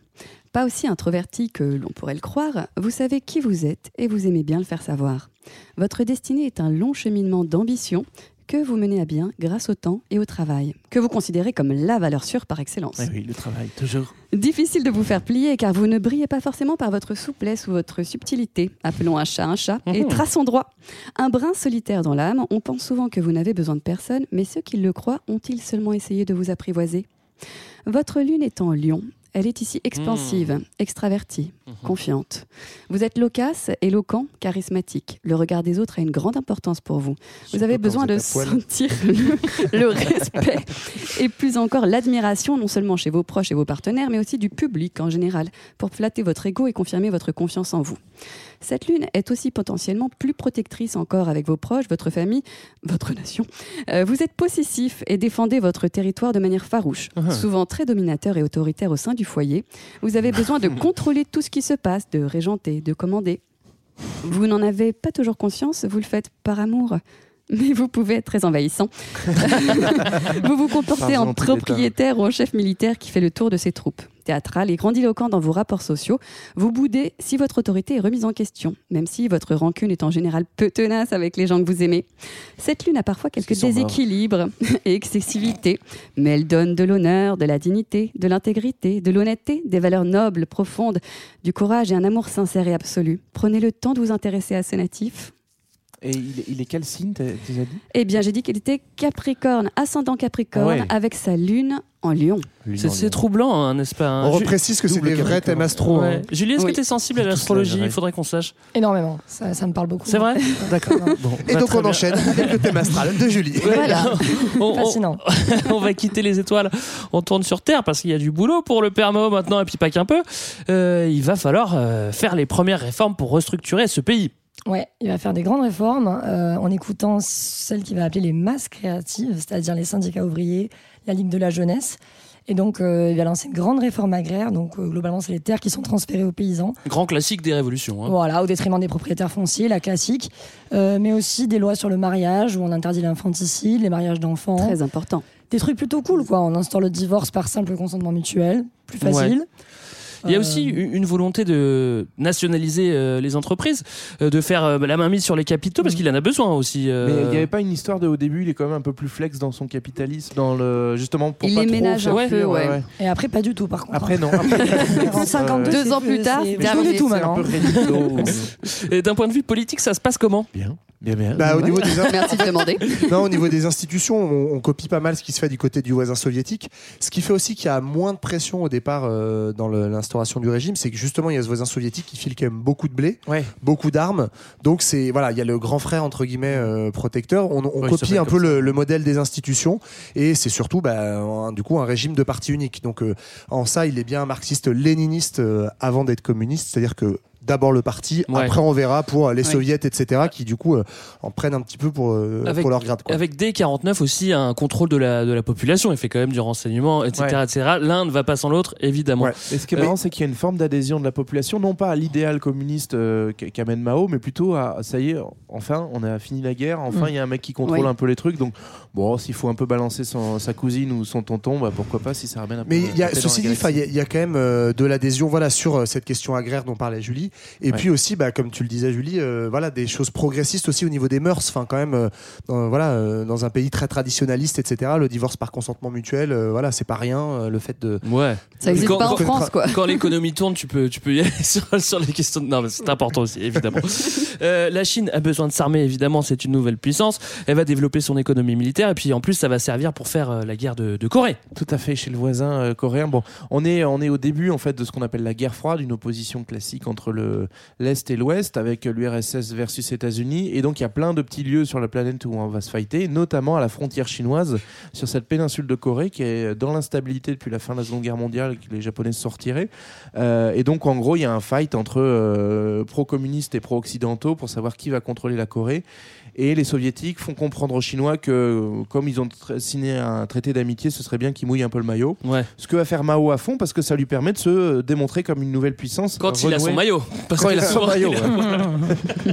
Pas aussi introverti que l'on pourrait le croire, vous savez qui vous êtes et vous aimez bien le faire savoir. Votre destinée est un long cheminement d'ambition que vous menez à bien grâce au temps et au travail, que vous considérez comme la valeur sûre par excellence. Oui, oui, le travail, toujours. Difficile de vous faire plier car vous ne brillez pas forcément par votre souplesse ou votre subtilité. Appelons un chat un chat et Mhm. traçons droit. Un brin solitaire dans l'âme, on pense souvent que vous n'avez besoin de personne, mais ceux qui le croient ont-ils seulement essayé de vous apprivoiser? Votre lune est en lion. Elle est ici expansive, extravertie, confiante. Vous êtes loquace, éloquent, charismatique. Le regard des autres a une grande importance pour vous. Vous avez besoin de sentir le, le respect et plus encore l'admiration, non seulement chez vos proches et vos partenaires, mais aussi du public en général, pour flatter votre ego et confirmer votre confiance en vous. Cette lune est aussi potentiellement plus protectrice encore avec vos proches, votre famille, votre nation. Euh, vous êtes possessif et défendez votre territoire de manière farouche, souvent très dominateur et autoritaire au sein du foyer. Vous avez besoin de contrôler tout ce qui se passe, de régenter, de commander. Vous n'en avez pas toujours conscience, vous le faites par amour. Mais vous pouvez être très envahissant. vous vous comportez en propriétaire ou en chef militaire qui fait le tour de ses troupes. Théâtral et grandiloquent dans vos rapports sociaux, vous boudez si votre autorité est remise en question, même si votre rancune est en général peu tenace avec les gens que vous aimez. Cette lune a parfois quelques déséquilibres et excessivité, mais elle donne de l'honneur, de la dignité, de l'intégrité, de l'honnêteté, des valeurs nobles, profondes, du courage et un amour sincère et absolu. Prenez le temps de vous intéresser à ce natif. Et il est, il est quel signe, t'as t'as déjà dit? Eh bien, j'ai dit qu'il était Capricorne, ascendant Capricorne, Ah ouais. avec sa lune en Lion. C'est troublant, hein, n'est-ce pas hein? On reprécise que c'est des vrais thèmes astro. Ouais. hein. Julie, est-ce Oui. que tu es sensible à l'astrologie? Il faudrait qu'on sache. Énormément. Ça, ça me parle beaucoup. C'est vrai? D'accord. Bon, Et bah, donc on bien. enchaîne avec le thème astral de Julie. Voilà. On- on- Fascinant. on va quitter les étoiles, on tourne sur Terre parce qu'il y a du boulot pour le Père Mao maintenant et puis pas qu'un peu. Euh, il va falloir euh, faire les premières réformes pour restructurer ce pays. Ouais, il va faire des grandes réformes euh, en écoutant celles qu'il va appeler les masses créatives, c'est-à-dire les syndicats ouvriers, la Ligue de la jeunesse. Et donc, euh, il va lancer une grande réforme agraire. Donc, euh, globalement, c'est les terres qui sont transférées aux paysans. Grand classique des révolutions. hein. Voilà, au détriment des propriétaires fonciers, la classique. Euh, mais aussi des lois sur le mariage, où on interdit l'infanticide, les mariages d'enfants. Très important. Des trucs plutôt cool, quoi. On instaure le divorce par simple consentement mutuel, plus facile. Il y a aussi une une volonté de nationaliser euh, les entreprises, euh, de faire euh, la mainmise sur les capitaux, parce qu'il en a besoin aussi. euh. Mais il n'y avait pas une histoire de au début, il est quand même un peu plus flex dans son capitalisme, dans le justement pour Il pas les trop ménage un peu, ouais. Et après, pas du tout, par contre. Après non. Après, En 52, Deux ans plus- tard, c'est du tout maintenant. Et d'un point de vue politique, ça se passe comment? Bien, bien, bien. Bah, au niveau des in- Merci de demander. non, au niveau des institutions, on, on copie pas mal ce qui se fait du côté du voisin soviétique. Ce qui fait aussi qu'il y a moins de pression au départ euh, dans l'instauration du régime, c'est que justement il y a ce voisin soviétique qui file quand même beaucoup de blé, Ouais. beaucoup d'armes. Donc c'est voilà, il y a le grand frère entre guillemets euh, protecteur. On, on Ouais, il copie un peu le, le modèle des institutions et c'est surtout bah, un- du coup un régime de parti unique. Donc euh, en ça, il est bien marxiste-léniniste euh, avant d'être communiste, c'est-à-dire que D'abord le parti, Ouais. après on verra pour les Ouais. soviets, etc., qui du coup euh, en prennent un petit peu pour, euh, Avec- pour leur grade. Quoi. Avec D49 aussi un contrôle de la, de la population, il fait quand même du renseignement, etc. Ouais. etc. L'un ne va pas sans l'autre, évidemment. Ouais. Et ce qui est Euh, marrant, c'est qu'il y a une forme d'adhésion de la population, non pas à l'idéal communiste euh, qu- qu'amène Mao, mais plutôt à ça y est, enfin, on a fini la guerre, enfin, il y a un mec qui contrôle un peu les trucs, donc bon, s'il faut un peu balancer son- sa cousine ou son tonton, bah, pourquoi pas si ça ramène un peu. Mais y a, ceci dit, il y, y a quand même euh, de l'adhésion voilà, sur euh, cette question agraire dont parlait Julie. Et Ouais. puis aussi, bah, comme tu le disais, Julie, euh, voilà, des choses progressistes aussi au niveau des mœurs. Enfin, quand même, euh, dans, voilà, euh, dans un pays très traditionnaliste, etc., le divorce par consentement mutuel, euh, voilà, c'est pas rien. euh, le fait de. Ouais. Ça existe Quand- pas en France, quoi. Quand l'économie tourne, tu peux, tu peux y aller sur, sur les questions. de- Non, mais c'est important aussi, évidemment. Euh, la Chine a besoin de s'armer, évidemment, c'est une nouvelle puissance. Elle va développer son économie militaire et puis en plus, ça va servir pour faire euh, la guerre de, de Corée. Tout à fait, chez le voisin euh, coréen. Bon, on est, on est au début en fait de ce qu'on appelle la guerre froide, une opposition classique entre le l'est et l'ouest, avec l'URSS versus États-Unis. Et donc il y a plein de petits lieux sur la planète où on va se fighter, notamment à la frontière chinoise, sur cette péninsule de Corée qui est dans l'instabilité depuis la fin de la Seconde Guerre mondiale, et que les Japonais se sortiraient. Euh, et donc en gros, il y a un fight entre euh, pro-communistes et pro-occidentaux pour savoir qui va contrôler la Corée. Et les soviétiques font comprendre aux Chinois que, euh, comme ils ont signé un traité d'amitié, ce serait bien qu'ils mouillent un peu le maillot. Ouais. Ce que va faire Mao à fond, parce que ça lui permet de se euh, démontrer comme une nouvelle puissance. Quand il a son maillot. Parce Quand il a son maillot,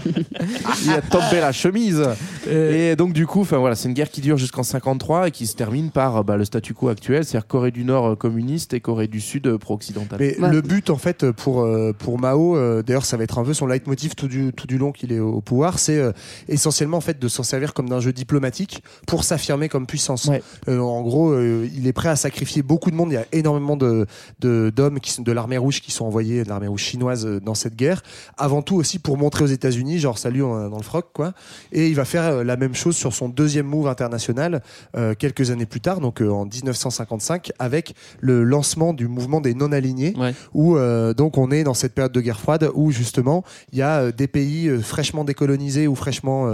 il a- tombé la chemise. Et donc du coup, enfin voilà, c'est une guerre qui dure jusqu'en 53 et qui se termine par bah, le statu quo actuel, c'est-à-dire Corée du Nord euh, communiste et Corée du Sud euh, pro-occidentale. Mais Ouais. le but, en fait, pour, euh, pour Mao, euh, d'ailleurs, ça va être un peu son leitmotiv tout du, tout du long qu'il est au, pouvoir, c'est euh, essentiellement en fait de s'en servir comme d'un jeu diplomatique pour s'affirmer comme puissance. Ouais. Euh, en gros, euh, il est prêt à sacrifier beaucoup de monde. Il y a énormément de de- d'hommes sont de l'armée rouge qui sont envoyés de l'armée rouge chinoise euh, dans cette guerre. Avant tout aussi pour montrer aux États-Unis, genre salut on est dans le froc quoi. Et il va faire euh, la même chose sur son deuxième move international euh, quelques années plus tard, donc euh, en 1955, avec le lancement du mouvement des non-alignés, Ouais. où euh, donc on est dans cette période de guerre froide où justement il y a des pays fraîchement décolonisés ou fraîchement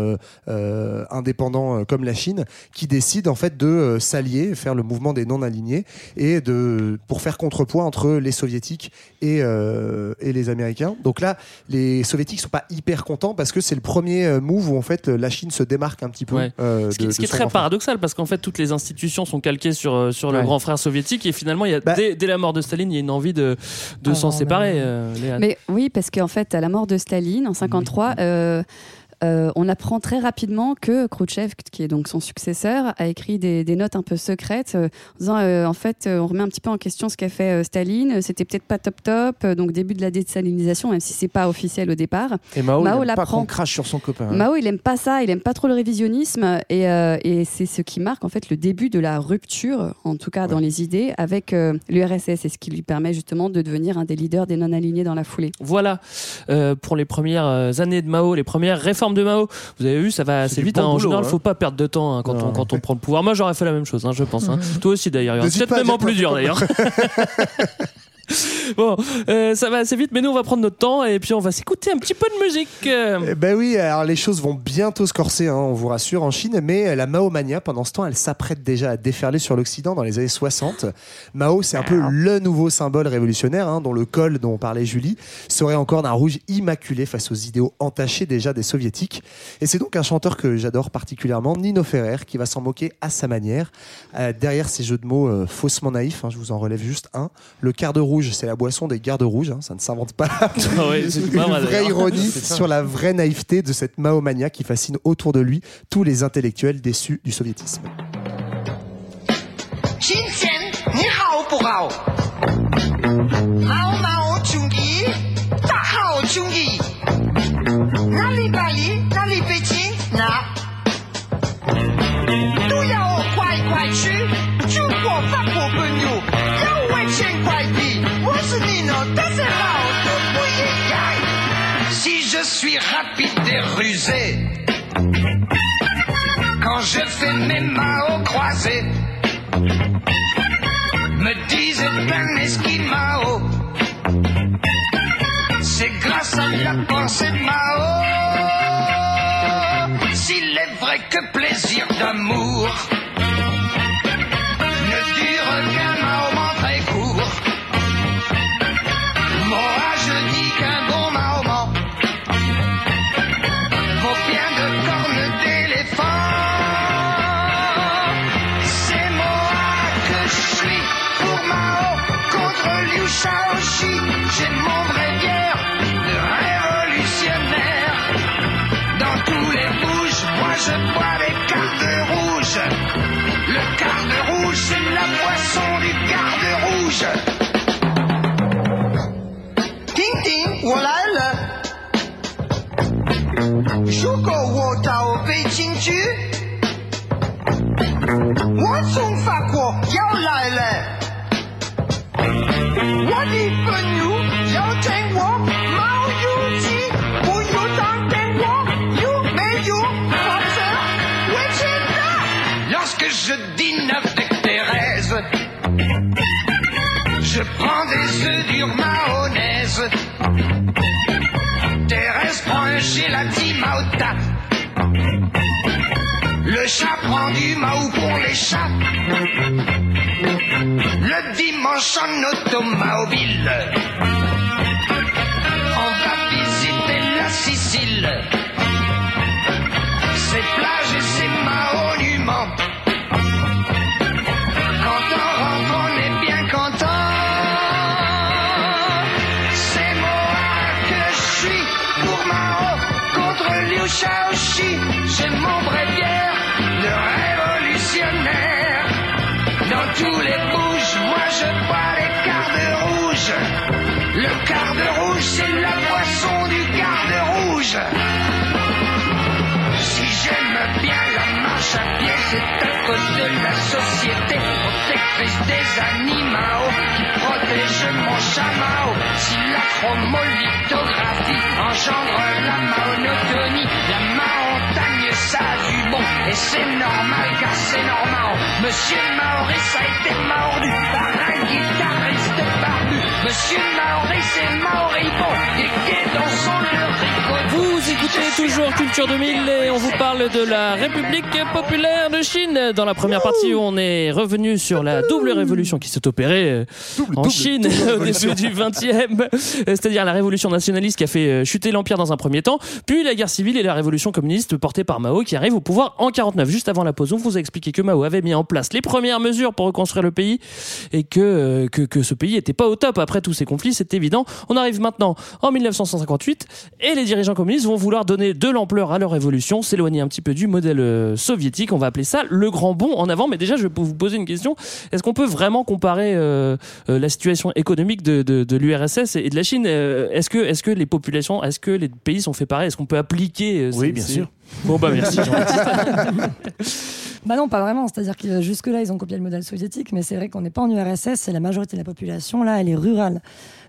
indépendants comme la Chine qui décident en fait de s'allier, faire le mouvement des non-alignés et de pour faire contrepoids entre les soviétiques et, et les américains. Donc là, les soviétiques sont pas hyper contents parce que c'est le premier euh, move où en fait la Chine se démarque un petit peu. Ouais. euh, Ce qui, de- ce qui de est très frère. paradoxal parce qu'en fait toutes les institutions sont calquées sur, euh, sur le Ouais. grand frère soviétique et finalement il y a, Bah- dès, dès la mort de Staline il y a une envie de, de Ah, s'en non, séparer. euh. Mais oui, parce qu'en fait, à la mort de Staline en 53, euh, euh, on apprend très rapidement que Khrouchtchev, qui est donc son successeur, a écrit des, des notes un peu secrètes euh, en disant euh, en fait, euh, on remet un petit peu en question ce qu'a fait euh, Staline. C'était peut-être pas top top, euh, donc début de la désalinisation, même si c'est pas officiel au départ. Et Mao, Mao il aime pas qu'on crache sur son copain. hein. Mao, il aime pas ça, il aime pas trop le révisionnisme, et, euh, et c'est ce qui marque en fait le début de la rupture, en tout cas dans les idées, avec euh, l'URSS, et ce qui lui permet justement de devenir un des leaders des non-alignés dans la foulée. Voilà euh, pour les premières années de Mao, les premières réformes de Mao. Vous avez vu, ça va assez vite. bon hein. En boulot, général, hein. faut pas perdre de temps hein, quand, Non. on, quand on prend le pouvoir. Moi, j'aurais fait la même chose, hein, je pense. hein. Toi aussi, d'ailleurs. Peut-être même en plus dur, d'ailleurs. bon, euh, ça va assez vite, mais nous, on va prendre notre temps et puis on va s'écouter un petit peu de musique. euh. Ben oui, alors les choses vont bientôt se corser, hein, on vous rassure, en Chine, mais la Mahomania, pendant ce temps, elle s'apprête déjà à déferler sur l'Occident dans les années 60. Mao, c'est un peu le nouveau symbole révolutionnaire, hein, dont le col dont parlait Julie serait encore d'un rouge immaculé face aux idéaux entachés déjà des soviétiques. Et c'est donc un chanteur que j'adore particulièrement, Nino Ferrer, qui va s'en moquer à sa manière. Euh, derrière ces jeux de mots euh, faussement naïfs, hein, je vous en relève juste un. Le quart de c'est la boisson des gardes rouges. Hein, ça ne s'invente pas. Une vraie ironie sur la vraie naïveté de cette Mahomania qui fascine autour de lui tous les intellectuels déçus du soviétisme. Rusé, quand je fais mes mains au croisé, me disent un esquimao. C'est grâce à la pensée Mao. S'il est vrai que plaisir d'amour 丁丁我来了。如果我到北京去，我从法国要来了。我的朋友 durs mayonnaise. Thérèse prend un gelati maota. Le chat prend du Mao pour les chats. Le dimanche en automobile, on va visiter la Sicile. Ses plages et ses monuments. Shaoxi. J'ai mon bréviaire de révolutionnaire. Dans tous les bouges, moi je bois les cartes rouges. Le garde rouge, c'est la boisson du garde rouge. Si j'aime bien la marche à pied, c'est à cause de la société protectrice des animaux protège mon chameau. Si la chromolithographie engendre la monotonie, la montagne ça a du bon et c'est normal car c'est normal. Monsieur Maurice a été mordu par un guitariste barbu. Monsieur Maurice est moribond et qui est dans son. Vous écoutez toujours Culture 2000 et on vous parle de la République populaire de Chine. Dans la première partie, on est revenu sur la double révolution qui s'est opérée euh, en Chine au début du 20e, euh, c'est-à-dire la révolution nationaliste qui a fait euh, chuter l'empire dans un premier temps, puis la guerre civile et la révolution communiste portée par Mao qui arrive au pouvoir en 49. Juste avant la pause, on vous a expliqué que Mao avait mis en place les premières mesures pour reconstruire le pays et que euh, que, que ce pays était pas au top après tous ces conflits, c'est évident. On arrive maintenant en 1958 et les dirigeants communistes vont vouloir donner de l'ampleur à leur révolution, s'éloigner un petit peu du modèle euh, soviétique. On va appeler ça le grand bond en avant. Mais déjà, je vais vous poser une question. Est-ce qu'on peut vraiment comparer euh, euh, la situation économique de, de, de l'URSS et de la Chine? Est-ce que, est-ce que les populations, est-ce que les pays sont faits pareil? Est-ce qu'on peut appliquer Oui, bien sûr. Bon bah merci. Jean-Baptiste. Bah non, pas vraiment. C'est-à-dire que jusque-là, ils ont copié le modèle soviétique, mais c'est vrai qu'on n'est pas en URSS et la majorité de la population, là, elle est rurale.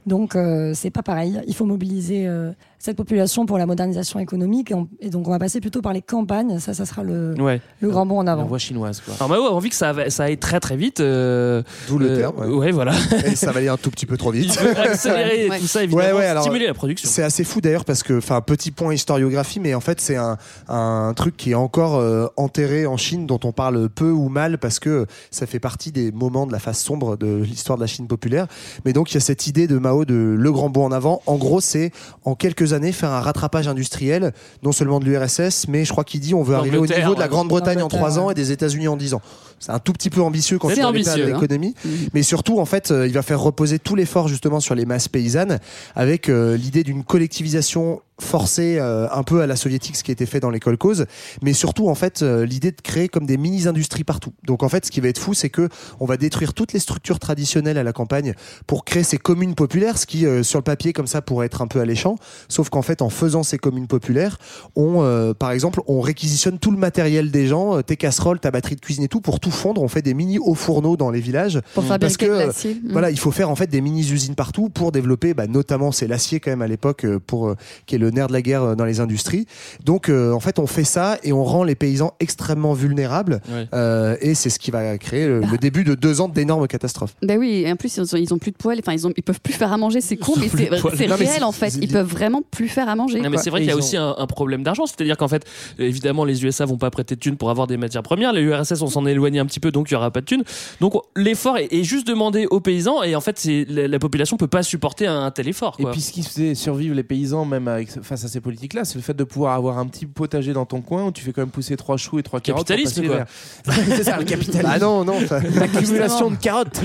Donc, euh, c'est pas pareil. Il faut mobiliser euh, cette population pour la modernisation économique. Et, on- et donc, on va passer plutôt par les campagnes. Ça, ça sera le, Ouais. le grand bond en La avant. voie chinoise, quoi. Alors Mao a envie que ça, aille très très vite. euh, D'où le terme. ouais. Ouais, voilà. Et ça va aller un tout petit peu trop Il vite. veut accélérer tout ça évidemment, Ouais, ouais, alors, stimuler la production. C'est assez fou d'ailleurs parce que, enfin, petit point historiographie, mais en fait, c'est un, un truc qui est encore euh, enterré en Chine, dont on parle peu ou mal parce que ça fait partie des moments de la face sombre de l'histoire de la Chine populaire. Mais donc, il y a cette idée de Mao de le grand bond en avant. En gros, c'est en quelques années faire un rattrapage industriel, non seulement de l'URSS, mais je crois qu'il dit on veut arriver au niveau de la. Grande-Bretagne en D'Angleterre, trois ans ouais. et des États-Unis en dix ans. C'est un tout petit peu ambitieux quand tu regardes ambitieux, hein. l'économie, mais surtout en fait, euh, il va faire reposer tout l'effort justement sur les masses paysannes, avec euh, l'idée d'une collectivisation forcée euh, un peu à la soviétique, ce qui a été fait dans l'école cause, mais surtout en fait euh, l'idée de créer comme des mini-industries partout. Donc en fait, ce qui va être fou, c'est que on va détruire toutes les structures traditionnelles à la campagne pour créer ces communes populaires, ce qui euh, sur le papier comme ça pourrait être un peu alléchant, sauf qu'en fait en faisant ces communes populaires, on par exemple on réquisitionne tout le matériel des gens, tes casseroles, ta batterie de cuisine et tout pour tout tout fondre. On fait des mini hauts fourneaux dans les villages Pour parce que. Mm. voilà, il faut faire en fait des mini usines partout pour développer, bah, notamment c'est l'acier quand même à l'époque euh, pour euh, qui est le nerf de la guerre euh, dans les industries. Donc euh, en fait, on fait ça et on rend les paysans extrêmement vulnérables. Ouais. Euh, et c'est ce qui va créer le, le début de deux ans d'énormes catastrophes. Ben oui, et en plus ils ont, ils ont plus de poils, enfin ils ont, ils peuvent plus faire à manger, c'est con, mais c'est réel en fait. Ils peuvent vraiment plus faire à manger. Non, mais c'est vrai qu'il y a aussi un, un problème d'argent, c'est-à-dire qu'en fait, évidemment, les USA vont pas prêter de thunes pour avoir des matières premières. Les URSS, on s'en est éloigné un petit peu, donc il y aura pas de thunes. Donc l'effort est, est juste demandé aux paysans, et en fait, c'est la, la population peut pas supporter un, un tel effort. Et puis ce qui faisait survivre les paysans, même avec, face à ces politiques-là, c'est le fait de pouvoir avoir un petit potager dans ton coin où tu fais quand même pousser trois choux et trois carottes. Capitalisme, quoi. c'est ça, le capitalisme. Ah non, non. L'accumulation de carottes.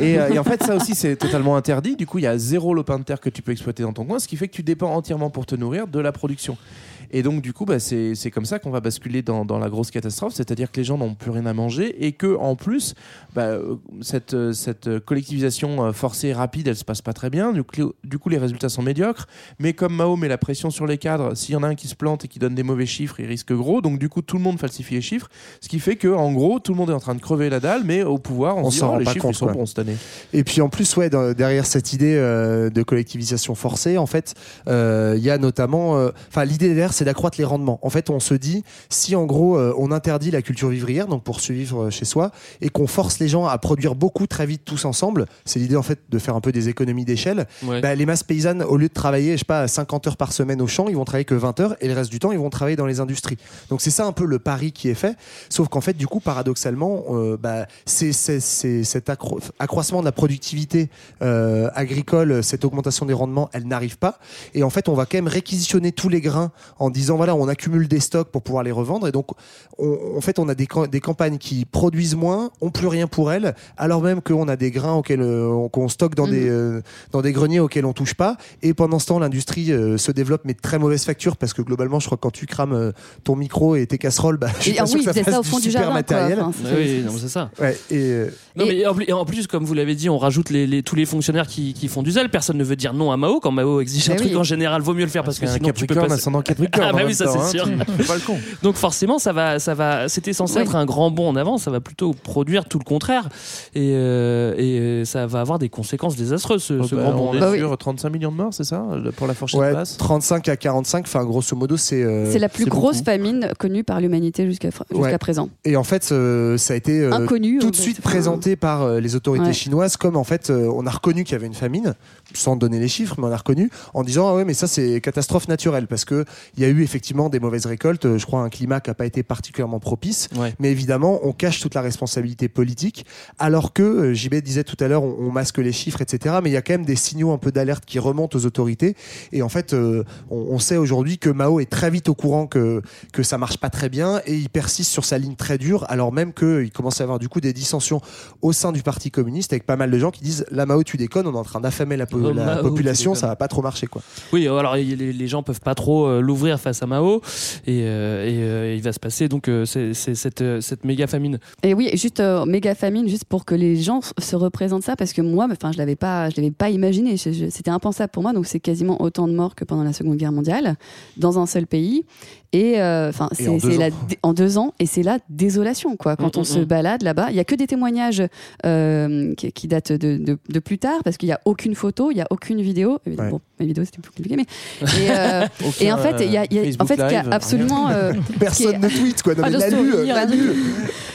Et, euh, et en fait, ça aussi, c'est totalement interdit. Du coup, il y a zéro lopin de terre que tu peux exploiter dans ton coin, ce qui fait que tu dépends entièrement pour te nourrir de la production. Et donc, du coup, bah, c'est comme ça qu'on va basculer dans, dans la grosse catastrophe, c'est-à-dire que les gens n'ont plus rien à manger et que, en plus, bah, euh, cette, euh, cette collectivisation euh, forcée rapide, elle se passe pas très bien. Du coup, du coup, les résultats sont médiocres. Mais comme Mao met la pression sur les cadres, s'il y en a un qui se plante et qui donne des mauvais chiffres, il risque gros. Donc, du coup, tout le monde falsifie les chiffres, ce qui fait que, en gros, tout le monde est en train de crever la dalle, mais au pouvoir, on, On s'en oh, rend les pas chiffres compte, sont bons cette année. Et puis en plus, ouais, derrière cette idée euh, de collectivisation forcée, en fait, euh, il y a notamment, euh, enfin, l'idée derrière, c'est d'accroître les rendements. En fait, on se dit, si en gros, euh, on interdit la culture vivrière, donc pour survivre euh, chez soi, et qu'on force les gens à produire beaucoup très vite tous ensemble, c'est l'idée en fait de faire un peu des économies d'échelle. Ouais. Bah, les masses paysannes, au lieu de travailler, je sais pas, 50 heures par semaine au champ, ils vont travailler que 20 heures, et le reste du temps, ils vont travailler dans les industries. Donc c'est ça un peu le pari qui est fait. Sauf qu'en fait, du coup, paradoxalement, euh, bah, c'est cet accro- accroissement de la productivité euh, agricole, cette augmentation des rendements, elle n'arrive pas. Et en fait, on va quand même réquisitionner tous les grains en disant voilà, on accumule des stocks pour pouvoir les revendre. Et donc, on- en fait, on a des, cam- des campagnes qui produisent moins, ont plus rien pour elles, alors même qu'on a des grains auxquels euh, on- qu'on stocke dans, Mhm. des, euh, dans des greniers auxquels on touche pas. Et pendant ce temps, l'industrie euh, se développe, mais de très mauvaise facture, parce que globalement, je crois que quand tu crames euh, ton micro et tes casseroles, bah, je suis Et, pas ah sûr oui, que ça c'est fasse ça au fond du super jardin. quoi. matériel. Enfin, Oui, non, mais c'est ça. Ouais, et, euh, Non, Et- mais en, plus- et en plus, comme vous l'avez dit, on rajoute les, les- tous les fonctionnaires qui, qui font du zèle. Personne ne veut dire non à Mao. Quand Mao exige un Mais truc, oui. en général, vaut mieux le faire parce que C'est un sinon tu peux ascendant Capricorne. Ah, bah oui, ça, c'est hein. sûr. Pas le con. Donc forcément, ça va, ça va. C'était censé Oui. être un grand bond en avant. Ça va plutôt produire tout le contraire, et, euh, et euh, ça va avoir des conséquences désastreuses. Ce, ce Bah, grand bond. on est Bah oui. sur 35 millions de morts, c'est ça le- Pour la fourchette ouais, basse? 35 à 45, enfin grosso modo, c'est. euh, C'est la plus grosse beaucoup. famine connue par l'humanité jusqu'à Ouais. présent. Et en fait, euh, ça a été euh, Inconnue. tout euh, de suite enfin, présenté par euh, les autorités Ouais. chinoises comme en fait euh, on a reconnu qu'il y avait une famine sans donner les chiffres mais on a reconnu en disant ah ouais mais ça c'est catastrophe naturelle parce que il y a eu effectivement des mauvaises récoltes. Euh, je crois un climat qui a pas été particulièrement propice. Ouais. mais évidemment on cache toute la responsabilité politique. Alors que euh, JB disait tout à l'heure on, on masque les chiffres etc mais il y a quand même des signaux un peu d'alerte qui remontent aux autorités. Et en fait euh, on, on sait aujourd'hui que Mao est très vite au courant que que ça marche pas très bien. Et il persiste sur sa ligne très dure alors même qu'il commence à avoir du coup des dissensions au sein du parti communiste avec pas mal de gens qui disent la Mao tu déconnes on est en train d'affamer la, po- Oh, la Mao, population ça va pas trop marcher quoi. Oui, alors les, les gens peuvent pas trop euh, l'ouvrir face à Mao, et, euh, et, euh, il va se passer donc euh, c'est cette, cette méga famine. Et oui, juste méga famine, juste pour que les gens se représentent ça, parce que moi, enfin, je l'avais pas, je l'avais pas imaginé. C'était impensable pour moi. Donc c'est quasiment autant de morts que pendant la Seconde Guerre mondiale dans un seul pays. Et euh, enfin, c'est en deux ans, et c'est la désolation quoi. Quand Mm, on mm, se mm. balade là-bas, il y a que des témoignages euh, qui, qui datent de, de- de plus tard, parce qu'il y a aucune photo, il y a aucune vidéo. Ouais. Bon, les vidéos c'était plus compliqué, mais et, euh, et en fait, il y a, y a- en fait, il y a Live, absolument euh, personne ne tweet quoi non, de l'a lu, lu.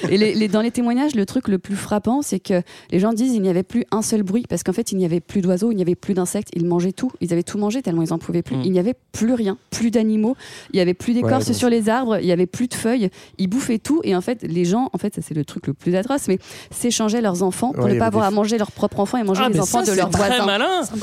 Et les, les- dans les témoignages, le truc le plus frappant, c'est que les gens disent il n'y avait plus un seul bruit parce qu'en fait, il n'y avait plus d'oiseaux, il n'y avait plus d'insectes, ils mangeaient tout. Ils avaient tout mangé tellement ils en pouvaient plus. Il n'y avait plus rien, plus d'animaux, il n'y avait plus d'écorce donc- sur les arbres, il n'y avait plus de feuilles. Ils bouffaient tout et en fait, les gens, en fait, ça c'est le truc le plus atroce, mais s'échangeaient leurs enfants pour Ouais, y ne pas avoir des- à manger leurs propres enfants et manger Ah, les enfants ça, de c'est leurs très voisins. malin. Ouais.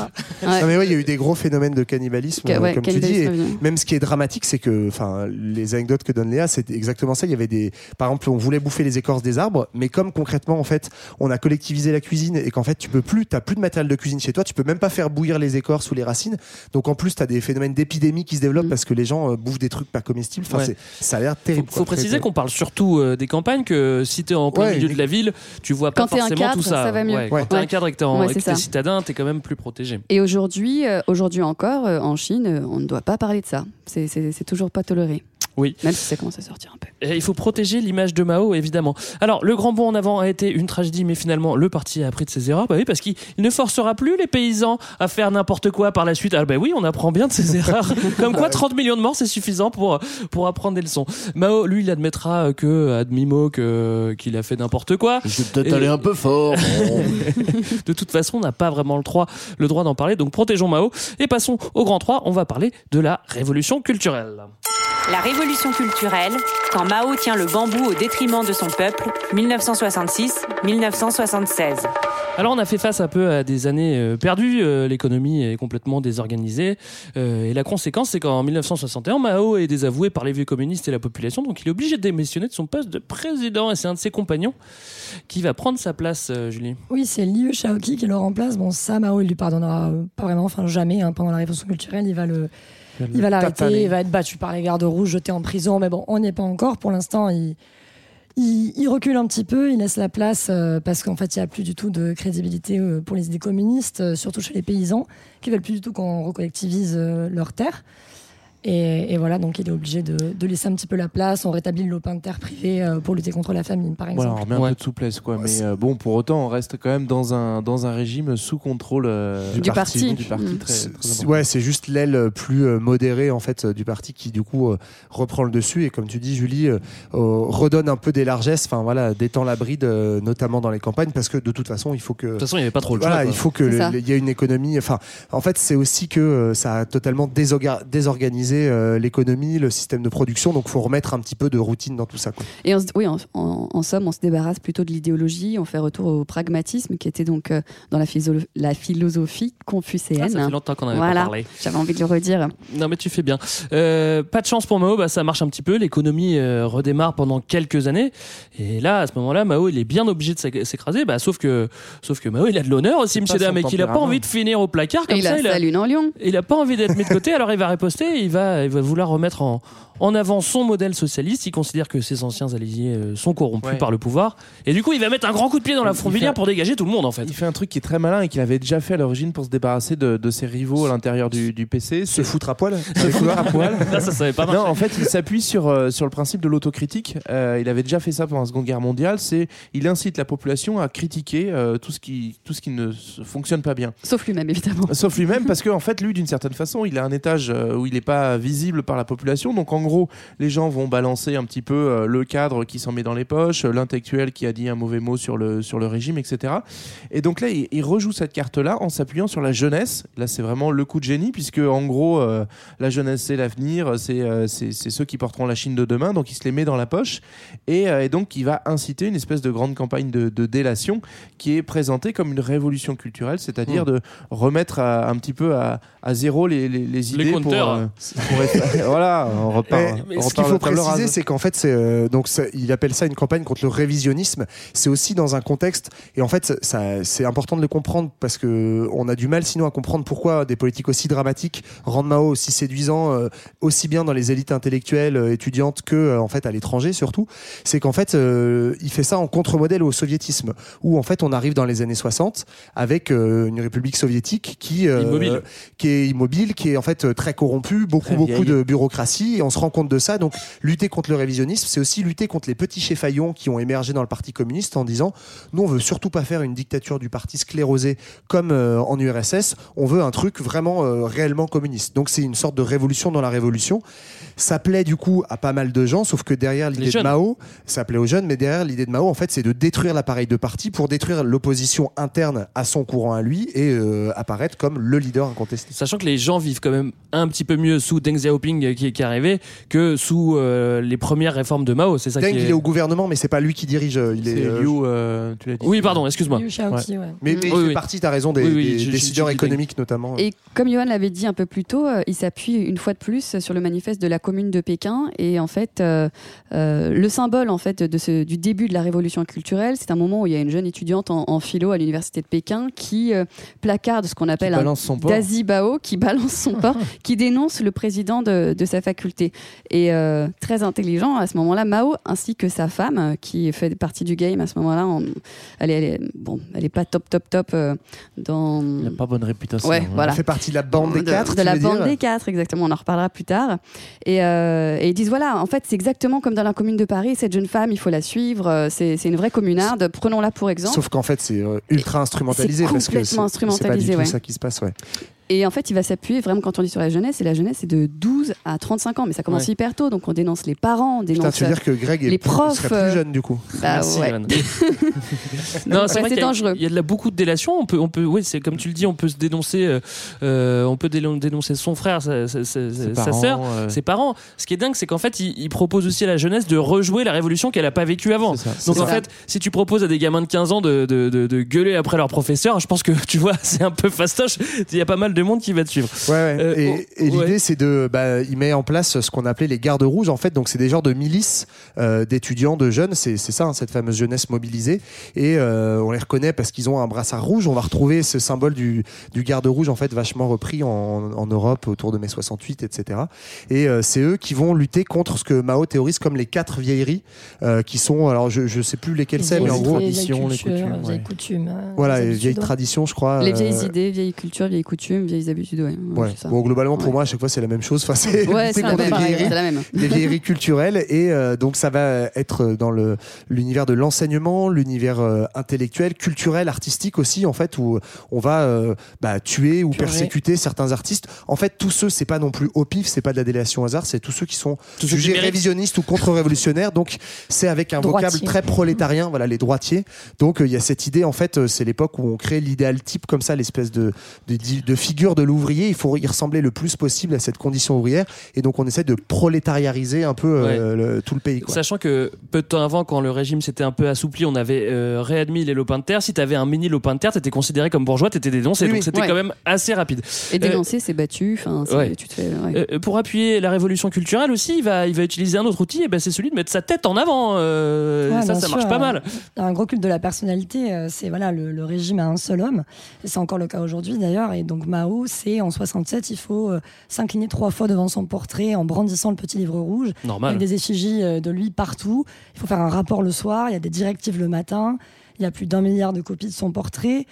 Non, mais ouais, il y a eu des gros phénomènes de cannibalisme, euh, ouais, comme tu dis. Et même ce qui est dramatique, c'est que, enfin, les anecdotes que donne Léa, c'est exactement ça. Il y avait des, par exemple, on voulait bouffer les écorces des arbres, mais comme concrètement, en fait, on a collectivisé la cuisine et qu'en fait, tu peux plus, t'as plus de matériel de cuisine chez toi, tu peux même pas faire bouillir les écorces ou les racines. Donc en plus, t'as des phénomènes d'épidémie qui se développent Mm. parce que les gens euh, bouffent des trucs pas comestibles. Enfin, Ouais. c'est, ça a l'air Faut, terrible. faut quoi. Très préciser qu'on parle surtout euh, des campagnes, que si t'es en plein Ouais, milieu mais- de la ville, tu vois pas forcément cadre, tout ça. ça va mieux. Ouais, Ouais. Quand t'es un cadre et que t'es en- et que t'es citadin, t'es quand même plus protégé. Et aujourd'hui, euh, aujourd'hui encore, euh, en Chine, on ne doit pas parler de ça. C'est- C'est c'est toujours pas toléré. Oui. Même si ça commence à sortir un peu. Et il faut protéger l'image de Mao, évidemment. Alors, le grand bond en avant a été une tragédie, mais finalement, le parti a appris de ses erreurs. Bah oui, parce qu'il il ne forcera plus les paysans à faire n'importe quoi par la suite. Ah bah oui, on apprend bien de ses erreurs. Comme quoi, 30 millions de morts, c'est suffisant pour, pour apprendre des leçons. Mao, lui, il admettra que, à demi-mot, qu'il a fait n'importe quoi. Je vais peut-être Et- aller un peu fort. de toute façon, on n'a pas vraiment le droit, le droit d'en parler, donc protégeons Mao. Et passons au grand 3, on va parler de la révolution culturelle. La révolution culturelle, quand Mao tient le bambou au détriment de son peuple, 1966-1976. Alors on a fait face un peu à des années euh, perdues, euh, l'économie est complètement désorganisée, euh, et la conséquence c'est qu'en 1961, Mao est désavoué par les vieux communistes et la population, donc il est obligé de démissionner de son poste de président, et c'est un de ses compagnons qui va prendre sa place, Julie. Oui, c'est Liu Shaoqi qui le remplace. Bon, ça, Mao, il lui pardonnera pas vraiment, enfin jamais. hein, pendant la révolution culturelle, il va le, il va l'arrêter, il va être battu par les gardes rouges, jeté en prison. Mais bon, on n'y est pas encore. Pour l'instant, il, il, il recule un petit peu, il laisse la place euh, parce qu'en fait, il n'y a plus du tout de crédibilité euh, pour les idées communistes, euh, surtout chez les paysans, qui veulent plus du tout qu'on recollectivise leurs terres. Et, et voilà, donc il est obligé de, de laisser un petit peu la place. On rétablit le lopin de terre privé euh, pour lutter contre la famine, par exemple. Voilà, on remet un peu de souplesse, quoi. Mais euh, bon, pour autant, on reste quand même dans un, dans un régime sous contrôle euh, Du parti. Du parti Mm. très, très c'est- important. Ouais, c'est juste l'aile plus euh, modérée en fait du parti qui du coup euh, reprend le dessus et comme tu dis Julie redonne un peu des largesses, enfin voilà, détend la bride euh, notamment dans les campagnes parce que de toute façon il faut que de toute façon il n'y avait pas trop le voilà, choix, quoi. il faut que il y ait une économie. Enfin, en fait c'est aussi que euh, ça a totalement désorga- euh, l'économie, le système de production, donc faut remettre un petit peu de routine dans tout ça. Quoi. Et on se- oui, en, en- en somme, on se débarrasse plutôt de l'idéologie, on fait retour au pragmatisme qui était donc euh, dans la, philosophie confucéenne. Ah, ça fait longtemps qu'on pas voilà. parlé. J'avais envie de le redire. Non mais tu fais bien. Euh, pas de chance pour Mao, bah, ça marche un petit peu. L'économie euh, redémarre pendant quelques années. Et là, à ce moment-là, Mao, il est bien obligé de s'éc- s'écraser. Bah, sauf que, sauf que Mao, il a de l'honneur aussi, monsieur dame, et qu'il a pas envie de finir au placard comme Et il ça. a sa lune en lion. Il a pas envie d'être mis de côté. alors il va riposter. Il va, il va vouloir remettre en en avant son modèle socialiste. Il considère que ses anciens alliés euh, sont corrompus Ouais. par le pouvoir. Et du coup, il va mettre un grand coup de pied dans la fourmilière fait- pour dégager tout le monde, en fait. Il fait un truc qui est très malin et qu'il avait déjà fait à l'origine pour se débarrasser de, de ses rivaux à l'intérieur du, du PC. Se foutre à poil Se foutre à poil. Là, ça savait pas. Non, en fait, il s'appuie sur, euh, sur le principe de l'autocritique. Euh, il avait déjà fait ça pendant la Seconde Guerre mondiale. C'est il incite la population à critiquer euh, tout, ce qui, tout ce qui ne fonctionne pas bien. Sauf lui-même, évidemment. Sauf lui-même, parce qu'en fait, lui, d'une certaine façon, il a un étage où il n'est pas visible par la population. Donc, en gros, les gens vont balancer un petit peu euh, le cadre qui s'en met dans les poches, euh, l'intellectuel qui a dit un mauvais mot sur le, sur le régime, etc. Et donc là, il, il rejoue cette carte-là en s'appuyant sur la jeunesse. Là, c'est vraiment le coup de génie, puisque en gros, euh, la jeunesse, c'est l'avenir, c'est euh, c'est c'est ceux qui porteront la Chine de demain. Donc, il se les met dans la poche. Et, euh, et donc, il va inciter une espèce de grande campagne de, de délation qui est présentée comme une révolution culturelle, c'est-à-dire Mm. de remettre à- un petit peu à, à zéro les, les, les idées pour, compteurs. pour voilà, on repart. Mais- mais on ce qu'il faut préciser, c'est qu'en fait, euh, donc il appelle ça une campagne contre le révisionnisme. C'est aussi dans un contexte, et en fait, c'est important de le comprendre parce que on a du mal sinon à comprendre pourquoi des politiques aussi dramatiques rendent Mao aussi séduisant, euh, aussi bien dans les élites intellectuelles euh, étudiantes que euh, en fait à l'étranger surtout. C'est qu'en fait, euh, il fait ça en contre-modèle au soviétisme, où en fait on arrive dans les années 60 avec euh, une république soviétique qui euh, Immobile. qui est immobile, qui est en fait très corrompue, beaucoup Beaucoup de bureaucratie, et on se rend compte de ça. Donc lutter contre le révisionnisme, c'est aussi lutter contre les petits chéfaillons qui ont émergé dans le Parti communiste en disant nous on veut surtout pas faire une dictature du parti sclérosé comme euh, en URSS, on veut un truc vraiment euh, réellement communiste. Donc c'est une sorte de révolution dans la révolution. Ça plaît du coup à pas mal de gens, sauf que derrière l'idée de. Mao, ça plaît aux jeunes, mais derrière l'idée de Mao, en fait, c'est de détruire l'appareil de parti pour détruire l'opposition interne à son courant à lui et euh, apparaître comme le leader incontesté. Sachant que les gens vivent quand même un petit peu mieux sous Deng Xiaoping qui, qui est arrivé que sous euh, les premières réformes de Mao. C'est ça Deng, qui est... il est au gouvernement, mais c'est pas lui qui dirige. euh, Il est, euh, Liu, euh, tu l'as dit. Oui, pardon, excuse-moi. Liu Shaoqi, ouais. Mais, mais il Oui, fait oui. partie, t'as raison, des, Oui, oui, des je- je- décideurs je économiques notamment. Et comme Johan l'avait dit un peu plus tôt, il s'appuie une fois de plus sur le manifeste de la Commune de Pékin. Et en fait, euh, euh, le symbole en fait de ce, du début de la révolution culturelle, c'est un moment où il y a une jeune étudiante en, en philo à l'université de Pékin qui euh, placarde ce qu'on appelle un balance son porc. Dazi Bao, qui balance son porc, qui dénonce le président de, de sa faculté. Et euh, très intelligent à ce moment-là, Mao, ainsi que sa femme, qui fait partie du game à ce moment-là, en- elle, elle est- bon, elle est pas top, top, top euh, dans. Il n'a pas bonne réputation. Ouais, hein. voilà. Elle fait partie de la bande des de, quatre. de la bande des quatre, exactement. On en reparlera plus tard. Et, euh, et ils disent voilà, en fait, c'est exactement comme dans la commune de Paris. Cette jeune femme, il faut la suivre. euh, C'est une vraie communarde. Prenons-la pour exemple. Sauf qu'en fait, c'est euh, ultra instrumentalisé C'est parce que c'est pas du tout ouais. ça qui se passe, ouais. Et en fait, il va s'appuyer vraiment quand on dit sur la jeunesse. Et la jeunesse, c'est de 12 à 35 ans. Mais ça commence Ouais. hyper tôt. Donc on dénonce les parents, on dénonce Putain, tu veux dire que Greg est les plus- profs. serait plus euh, jeune du coup Bah Merci, ouais. Irène. non, c'est Ouais, dangereux. Il y a de la, beaucoup de délation. On peut, on peut, oui, c'est comme tu le dis, on peut se dénoncer, euh, euh, on peut dénoncer son frère, sa, sa, sa- sa parents, sœur, euh. ses parents. Ce qui est dingue, c'est qu'en fait, il, il propose aussi à la jeunesse de rejouer la révolution qu'elle a pas vécue avant. Donc en ça. fait, si tu proposes à des gamins de 15 ans de, de, de, de gueuler après leur professeur, je pense que tu vois, c'est un peu fastoche. Il y a pas mal de monde qui va te suivre. Ouais, ouais. Euh, et oh, et l'idée, ouais. c'est de, bah, il met en place ce qu'on appelait les gardes rouges, en fait. Donc, c'est des genres de milices euh, d'étudiants, de jeunes. C'est ça, hein, cette fameuse jeunesse mobilisée. Et euh, on les reconnaît parce qu'ils ont un brassard rouge. On va retrouver ce symbole du, du garde rouge, en fait, vachement repris en, en Europe autour de mai 68, etc. Et euh, c'est eux qui vont lutter contre ce que Mao théorise comme les quatre vieilleries, euh, qui sont, alors, je, je sais plus lesquelles c'est, mais en gros, les vieilles ouais. coutumes. Voilà, les les habitudes, vieilles ouais. traditions, je crois. Les euh, vieilles idées, vieilles cultures, vieilles coutumes, vieilles habitudes. Ouais, Ouais, Ouais. Bon, globalement, pour moi, à chaque fois, c'est la même chose. Enfin, c'est Ouais, c'est la même, la même. des vieilleries culturelles. Et euh, donc, ça va être dans le l'univers de l'enseignement, l'univers euh, intellectuel, culturel, artistique aussi, en fait, où on va euh, bah, tuer ou persécuter certains artistes. En fait, tous ceux, c'est pas non plus au pif, c'est pas de la délation au hasard, c'est tous ceux qui sont Tous jugés révisionnistes ou contre-révolutionnaires. Donc, c'est avec un Droitiers. vocable très prolétarien, voilà, les droitiers. Donc, euh, il y a cette idée, en fait, euh, c'est l'époque où on crée l'idéal type comme ça, l'espèce de, de, de figure de l'ouvrier. Il faut y ressembler le plus possible à cette condition ouvrière. Et donc, on essaie de prolétariariser un peu euh, le- tout le pays. Quoi. Sachant que peu de temps avant, quand le régime s'était un peu assoupli, on avait euh, réadmis les lopins de terre. Si t'avais un mini lopin de terre, t'étais considéré comme bourgeois, t'étais dénoncé. Oui, donc oui. c'était Ouais. quand même assez rapide. Et Euh, dénoncer, c'est battu. Enfin, c'est- ouais. tu te fais. ouais. Euh, pour appuyer la révolution culturelle aussi, il va, il va utiliser un autre outil, et ben c'est celui de mettre sa tête en avant. Euh, Ouais, ça, ça sûr, marche pas mal. Un gros culte de la personnalité, c'est voilà le, le régime à un seul homme. C'est encore le cas aujourd'hui d'ailleurs. Et donc Mao, c'est en 67, il faut euh, s'incliner trois fois devant son portrait en brandissant le petit livre rouge. Normal. Avec des effigies euh, de lui partout. Il faut faire un rapport le soir, il y a des directives le matin. Il y a plus d'un milliard de copies de son portrait.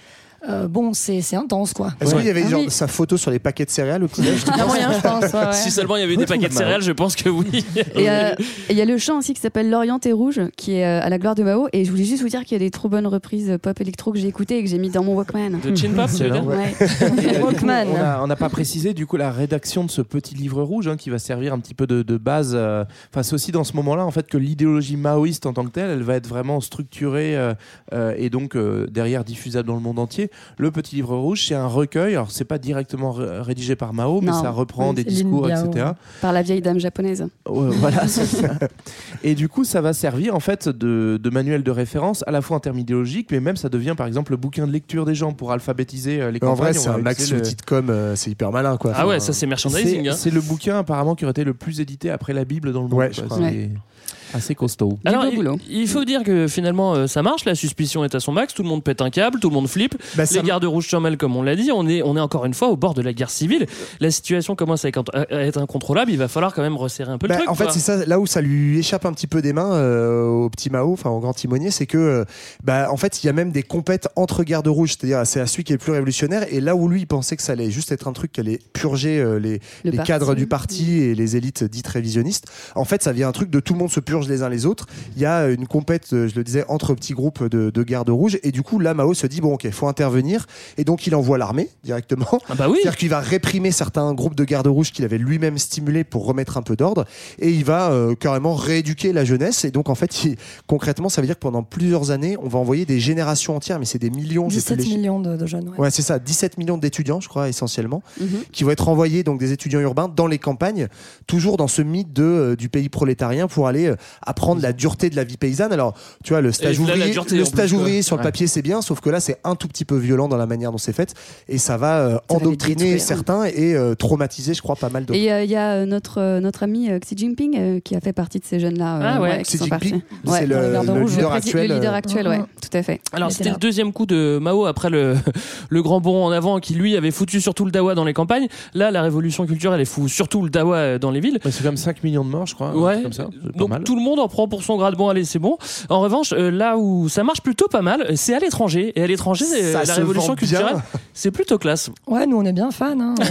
Euh, bon, c'est intense quoi. Est-ce qu'il y avait Ah genre, oui. sa photo sur les paquets de céréales au petit-déj Il y a moyen, je pense. ouais, ouais. Si seulement il y avait des paquets de céréales, je pense que oui. Et euh, et il y a le chant aussi qui s'appelle L'Orient est rouge, qui est euh, à la gloire de Mao. Et je voulais juste vous dire qu'il y a des trop bonnes reprises pop électro que j'ai écoutées et que j'ai mis dans mon Walkman. De chin pop, tu Walkman. on n'a pas précisé du coup la rédaction de ce petit livre rouge hein, qui va servir un petit peu de, de base. euh, Enfin, c'est aussi dans ce moment-là en fait que l'idéologie maoïste en tant que telle, elle va être vraiment structurée euh, euh, et donc euh, derrière diffusable dans le monde entier. Le petit livre rouge, c'est un recueil. Alors c'est pas directement ré- rédigé par Mao, mais ça reprend Oui, des discours, Biao. etc. Par la vieille dame japonaise. Ouais, voilà, c'est ça. Et du coup, ça va servir en fait de, de manuel de référence à la fois en termes idéologiques, mais même ça devient par exemple le bouquin de lecture des gens pour alphabétiser euh, les Mais en vrai, c'est un max le- outil de com, euh, c'est hyper malin quoi. Ah ouais, ça c'est merchandising. C'est hein. c'est le bouquin apparemment qui aurait été le plus édité après la Bible dans le monde. Ouais, je crois. Assez costaud. Alors, il, boulot. il faut dire que finalement euh, ça marche, la suspicion est à son max, tout le monde pète un câble, tout le monde flippe. Bah, les gardes rouges mêlent comme on l'a dit, on est, on est encore une fois au bord de la guerre civile. La situation commence à être, incontrôlable, il va falloir quand même resserrer un peu Bah, le truc. en fait, c'est ça, là où ça lui échappe un petit peu des mains euh, au petit Mao, enfin au grand timonier, c'est que, euh, bah, en fait, il y a même des compètes entre gardes rouges, c'est-à-dire c'est à celui qui est le plus révolutionnaire. Et là où lui, il pensait que ça allait juste être un truc qui allait purger euh, les, Le les parti. cadres du parti et les élites dites révisionnistes, en fait, ça vient un truc de tout le monde se les uns les autres. Il y a une compète, euh, je le disais, entre petits groupes de, de gardes rouges. Et du coup, là, Mao se dit bon, ok, faut intervenir. Et donc, il envoie l'armée directement. Ah bah oui. C'est-à-dire qu'il va réprimer certains groupes de gardes rouges qu'il avait lui-même stimulés pour remettre un peu d'ordre. Et il va euh, carrément rééduquer la jeunesse. Et donc, en fait, il- concrètement, ça veut dire que pendant plusieurs années, on va envoyer des générations entières, mais c'est des millions. j'ai plus 17 les chiffres. millions de, de jeunes. ouais. Ouais, c'est ça, 17 millions d'étudiants, je crois, essentiellement, Mhm. qui vont être envoyés, donc des étudiants urbains, dans les campagnes, toujours dans ce mythe de, euh, du pays prolétarien pour aller euh, apprendre la dureté de la vie paysanne. Alors, tu vois, le stage là, ouvrier, dureté, le stage plus, ouvrier sur le papier, c'est bien, sauf que là, c'est un tout petit peu violent dans la manière dont c'est fait, et ça va euh, endoctriner certains et euh, traumatiser, je crois, pas mal d'autres. Et euh, il y a notre, euh, notre ami euh, Xi Jinping euh, qui a fait partie de ces jeunes-là. euh, Ah ouais. qui Xi Jinping, c'est Ouais. le- leader actuel, Le leader euh, actuel, ouais, tout à fait. Alors c'était était le deuxième coup de Mao après le, le grand bond en avant qui lui avait foutu surtout le dawa dans les campagnes. Là la révolution culturelle elle fout surtout le dawa dans les villes. C'est comme 5 millions de morts, je crois. Ouais. Comme ça. C'est pas Donc mal. tout le monde en prend pour son grade. Bon allez c'est bon. En revanche euh, là où ça marche plutôt pas mal c'est à l'étranger et à l'étranger euh, Ça la révolution culturelle c'est plutôt classe. Ouais, nous on est bien fans. Hein.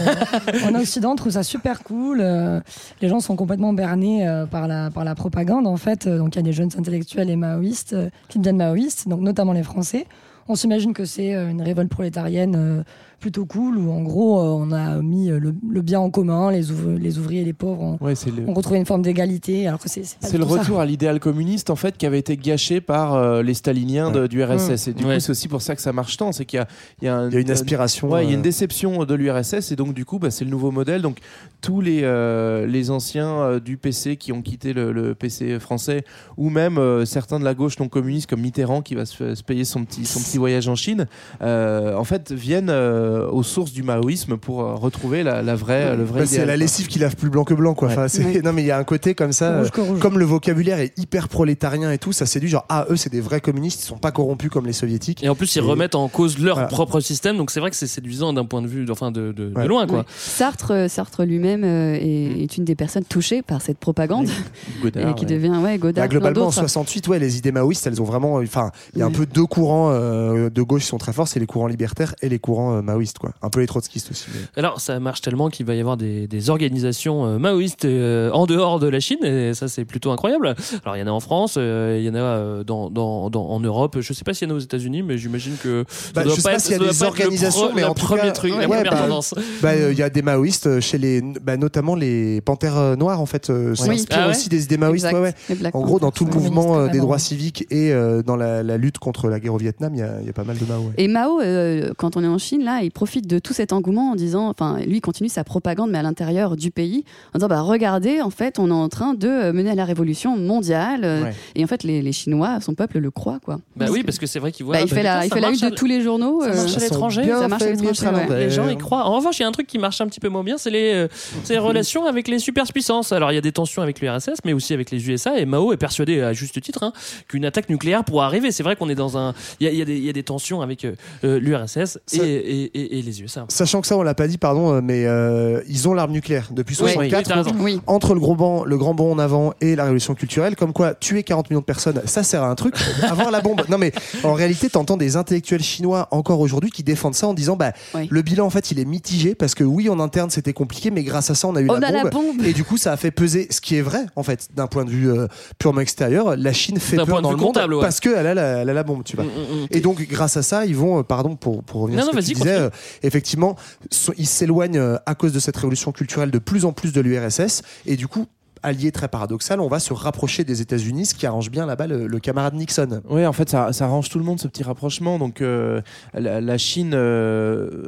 En Occident, on trouve ça super cool. Euh, les gens sont complètement bernés par, la, par la propagande en fait. Donc il y a des jeunes intellectuels et maoïstes qui deviennent maoïstes, donc notamment les Français. On s'imagine que c'est une révolte prolétarienne plutôt cool où en gros euh, on a mis euh, le, le bien en commun, les, ouvri- les ouvriers et les pauvres ont, Ouais, c'est le- ont retrouvé une forme d'égalité alors que c'est le ça. retour à l'idéal communiste en fait qui avait été gâché par euh, les staliniens de- du RSS et du Ouais. coup c'est aussi pour ça que ça marche tant c'est qu'il y a, il y y a une aspiration, ouais, il y a une déception de l'URSS et donc du coup bah, c'est le nouveau modèle donc tous les euh, les anciens euh, du PC qui ont quitté le, le PC français ou même euh, certains de la gauche non communiste comme Mitterrand qui va se, se payer son petit son petit voyage en Chine euh, en fait viennent euh, aux sources du maoïsme pour euh, retrouver la, la vraie le vrai Bah, c'est la lessive qui lave plus blanc que blanc quoi. Enfin, c'est- Ouais. Non mais il y a un côté comme ça, Rouge euh, comme le vocabulaire est hyper prolétarien et tout, ça séduit genre ah eux c'est des vrais communistes, ils sont pas corrompus comme les soviétiques. Et en plus ils Et- remettent en cause leur Voilà. propre système donc c'est vrai que c'est séduisant d'un point de vue enfin de, de, de Ouais. loin quoi. Ouais. Sartre, Sartre lui-même euh, est, est une des personnes touchées par cette propagande Godard, et qui ouais. devient ouais, Godard. Bah, globalement, en d'autres. 68, ouais, les idées maoïstes, elles ont vraiment. Enfin, il y a un Oui. peu deux courants euh, de gauche qui sont très forts c'est les courants libertaires et les courants euh, maoïstes, quoi. Un peu les trotskistes aussi. mais- Alors ça marche tellement qu'il va y avoir des, des organisations euh, maoïstes euh, en dehors de la Chine et ça c'est plutôt incroyable. Alors il y en a en France, euh, il y en a euh, dans, dans, dans- en Europe. Je sais pas s'il y en a aux États-unis, mais j'imagine que ça Bah, doit je sais pas s'il y a ça des organisations, pro- mais en tout premier cas, truc, la ouais, première bah, tendance. Bah, il y a des maoïstes chez les, bah, notamment les panthères noires en fait, euh, s'inspirent Ah ouais aussi des idées maoïstes. Ouais, En gros, dans tout le mouvement euh, des droits civiques et euh, dans la, la lutte contre la guerre au Vietnam, il y a, il y a pas mal de Mao. ouais. Et Mao, euh, quand on est en Chine, là, il profite de tout cet engouement en disant, enfin, lui il continue sa propagande, mais à l'intérieur du pays, en disant, bah regardez, en fait, on est en train de mener à la révolution mondiale. euh, Ouais. Et en fait, les, les Chinois, son peuple le croit, quoi. Bah oui, parce que c'est vrai qu'il voit. Bah, il fait la, il ça fait la de tous les journaux. Ça euh, marche à l'étranger. Ça marche à l'étranger, ouais. Les gens y croient. En revanche, il y a un truc qui marche un petit peu moins bien, c'est les, euh, c'est les relations avec les superpuissances. Alors, il y a des tensions avec l'URSS, mais aussi avec les USA. Et Mao est persuadé, à juste titre, hein, qu'une attaque nucléaire pourra arriver. C'est vrai qu'on est dans un. Il y a, il y a des- il y a des tensions avec euh, euh, l'URSS et, Ça- et, et- et les USA. Sachant que ça, on l'a pas dit, pardon, euh, mais euh, ils ont l'arme nucléaire depuis Oui, 64. oui, raison. Oui. entre le gros banc, le grand bond en avant et la révolution culturelle, comme quoi tuer 40 millions de personnes, ça sert à un truc. Avoir la bombe. Non mais en réalité, t'entends des intellectuels chinois encore aujourd'hui qui défendent ça en disant bah Oui. le bilan en fait il est mitigé parce que oui en interne c'était compliqué, mais grâce à ça on a eu On la, a la bombe. Et du coup ça a fait peser, ce qui est vrai en fait d'un point de vue euh, purement extérieur, la Chine fait peur dans le monde ouais. parce qu'elle a, la- elle a la bombe, tu vois. Mm, mm, mm. Et donc, grâce à ça, ils vont, euh, pardon pour, pour revenir Non, à ce non, que tu vas-y, disais. Effectivement, so- ils s'éloignent euh, à cause de cette révolution culturelle de plus en plus de l'URSS. Et du coup, allié très paradoxal, on va se rapprocher des États-Unis, ce qui arrange bien là-bas le, camarade Nixon. Oui, en fait, ça, ça arrange tout le monde ce petit rapprochement. Donc, euh, la, la Chine euh,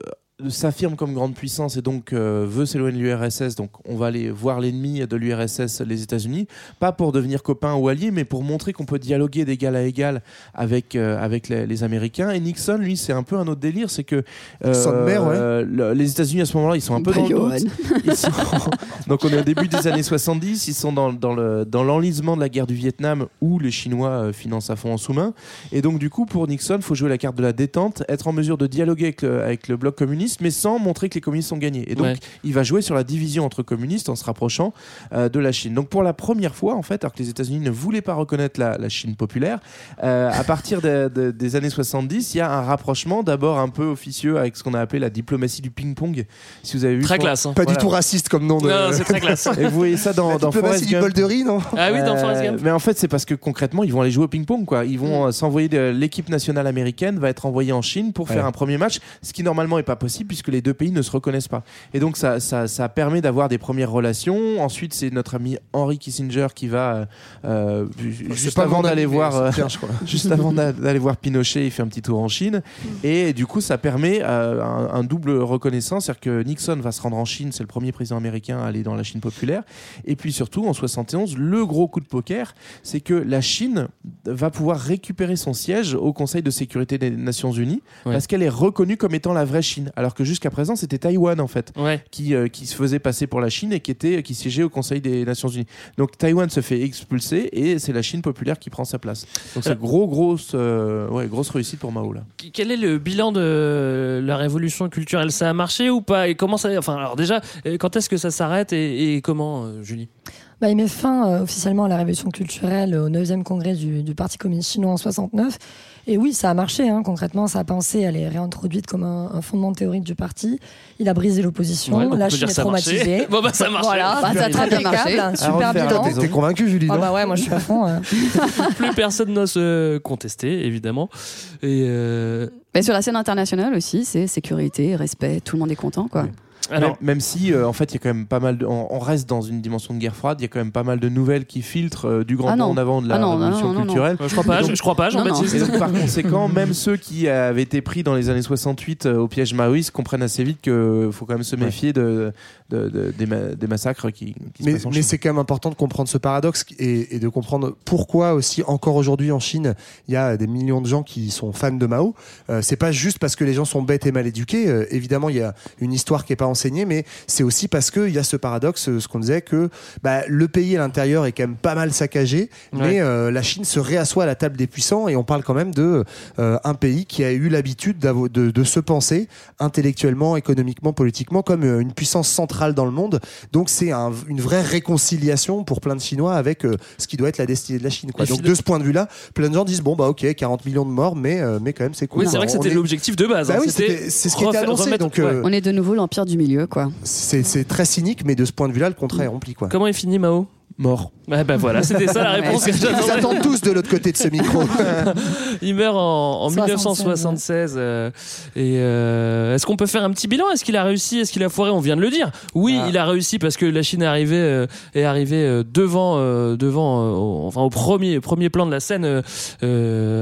s'affirme comme grande puissance et donc euh, veut s'éloigner de l'URSS. Donc, on va aller voir l'ennemi de l'URSS, les États-Unis, pas pour devenir copains ou alliés, mais pour montrer qu'on peut dialoguer d'égal à égal avec euh, avec les, les Américains. Et Nixon, lui, c'est un peu un autre délire, c'est que euh, Son mère, ouais. euh, le- les États-Unis à ce moment-là, ils sont un peu Bah, dans le Johan. doute. Ils sont- Donc on est au début des années 70, ils sont dans, dans le dans l'enlisement de la guerre du Vietnam où les Chinois euh, financent à fond en sous-main. Et donc du coup pour Nixon, il faut jouer la carte de la détente, être en mesure de dialoguer avec le, avec le bloc communiste, mais sans montrer que les communistes ont gagné. Et donc Ouais. il va jouer sur la division entre communistes en se rapprochant euh, de la Chine. Donc pour la première fois en fait, alors que les États-Unis ne voulaient pas reconnaître la, la Chine populaire, euh, à partir de- de- des années 70, il y a un rapprochement d'abord un peu officieux avec ce qu'on a appelé la diplomatie du ping-pong. Si vous avez vu Très classe. hein. Pas Voilà. du tout raciste comme nom de. Non, c'est très classe. Et vous voyez ça dans, La dans du bol de riz, non? Ah oui, dans Euh, Forrest Gump. Mais en fait, c'est parce que concrètement, ils vont aller jouer au ping-pong. Quoi. Ils vont euh, s'envoyer. L'équipe nationale américaine va être envoyée en Chine pour faire un premier match, ce qui normalement est pas possible puisque les deux pays ne se reconnaissent pas. Et donc ça, ça, ça permet d'avoir des premières relations. Ensuite, c'est notre ami Henry Kissinger qui va euh, juste pas avant d'aller voir, euh, juste avant d'a- d'aller voir Pinochet, il fait un petit tour en Chine. Et du coup, ça permet euh, un, un double reconnaissance, c'est-à-dire que Nixon va se rendre en Chine, c'est le premier président américain à aller dans la Chine populaire. Et puis surtout, en 71, le gros coup de poker, c'est que la Chine va pouvoir récupérer son siège au Conseil de sécurité des Nations Unies Ouais. parce qu'elle est reconnue comme étant la vraie Chine, alors que jusqu'à présent, c'était Taïwan en fait Ouais. qui, euh, qui se faisait passer pour la Chine et qui était qui siégeait au Conseil des Nations Unies. Donc Taïwan se fait expulser et c'est la Chine populaire qui prend sa place. Donc c'est Euh. gros grosse euh, ouais, grosse réussite pour Mao là. Quel est le bilan de la révolution culturelle? Ça a marché ou pas? Et comment ça Enfin, alors déjà, quand est-ce que ça s'arrête et, et comment, euh, Julie? Bah, il met fin euh, officiellement à la révolution culturelle au 9e congrès du, du Parti communiste chinois en 69. Et oui, ça a marché. hein. Concrètement, sa pensée, elle est réintroduite comme un, un fondement théorique du parti. Il a brisé l'opposition. Ouais, la Chine est traumatisée. Bon, bah, ça a marché. Voilà, Bah, ça a très bien marché. super bilan. t'as T'es convaincu, Julie Ah bah ouais, moi je suis à fond. hein. Plus personne n'ose se contester, évidemment. Et euh, Mais sur la scène internationale aussi, c'est sécurité, respect, tout le monde est content, quoi. Alors, même, même si euh, en fait il y a quand même pas mal de, on, on reste dans une dimension de guerre froide, il y a quand même pas mal de nouvelles qui filtrent euh, du grand Ah en avant de la Ah non, révolution non, non, non. culturelle. je crois pas, donc- je, je crois pas. Jean-Baptiste. Et donc, par conséquent, même ceux qui avaient été pris dans les années 68 euh, au piège maoïste comprennent assez vite qu'il faut quand même se méfier de, de- de- des, ma- des massacres qui, qui se Mais, mais c'est quand même important de comprendre ce paradoxe et, et de comprendre pourquoi aussi encore aujourd'hui en Chine il y a des millions de gens qui sont fans de Mao. Euh, c'est pas juste parce que les gens sont bêtes et mal éduqués. Euh, évidemment, il y a une histoire qui est pas enseignée, mais c'est aussi parce qu'il y a ce paradoxe, ce qu'on disait que bah, le pays à l'intérieur est quand même pas mal saccagé, Ouais. mais euh, la Chine se réassoit à la table des puissants et on parle quand même de euh, un pays qui a eu l'habitude de, de se penser intellectuellement, économiquement, politiquement comme euh, une puissance centrale dans le monde. Donc c'est un- une vraie réconciliation pour plein de Chinois avec euh, ce qui doit être la destinée de la Chine. Quoi. Donc de ce point de vue-là, plein de gens disent bon bah ok 40 millions de morts, mais euh, mais quand même c'est cool. oui, c'est vrai que c'était est- l'objectif de base. Bah hein. oui, c'est ce qui était annoncé, remettre- donc, euh, On est de nouveau l'empire du milieu, quoi. C'est très cynique, mais de ce point de vue-là, le contrat est rempli quoi. Comment est fini Mao Mort. Ouais, bah voilà, c'était ça la réponse que Ils attendent tous de l'autre côté de ce micro. Il meurt en, en 76, 1976. euh, et euh, est-ce qu'on peut faire un petit bilan? Est-ce qu'il a réussi? Est-ce qu'il a foiré? On vient de le dire. Oui, Ah. il a réussi parce que la Chine est arrivée, euh, est arrivée devant, euh, devant, euh, au- enfin au premier, premier plan de la scène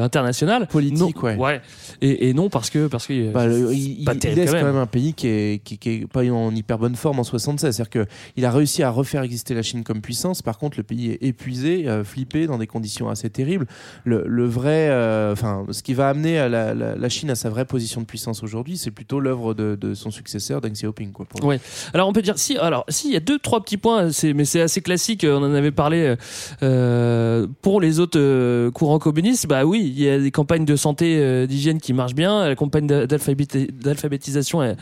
internationale. Politique, Non, ouais. Et, et non parce que parce que Bah, le- il, pas il- terrible il laisse quand quand même. un pays qui est, qui, qui est pas en hyper bonne forme en 76. C'est-à-dire qu'il a réussi à refaire exister la Chine comme puissance. Par contre, le pays est épuisé, euh, flippé, dans des conditions assez terribles. Le, le vrai, euh, enfin, ce qui va amener à la, la- la Chine à sa vraie position de puissance aujourd'hui, c'est plutôt l'œuvre de, de son successeur, Deng Xiaoping. Quoi, pour le Ouais. Alors on peut dire si. Alors si il y a deux trois petits points, mais c'est assez classique. On en avait parlé euh, pour les autres euh, courants communistes. Bah oui, il y a des campagnes de santé, euh, d'hygiène qui marchent bien. La campagne d'a- d'alphabéti- d'alphabétisation, elle,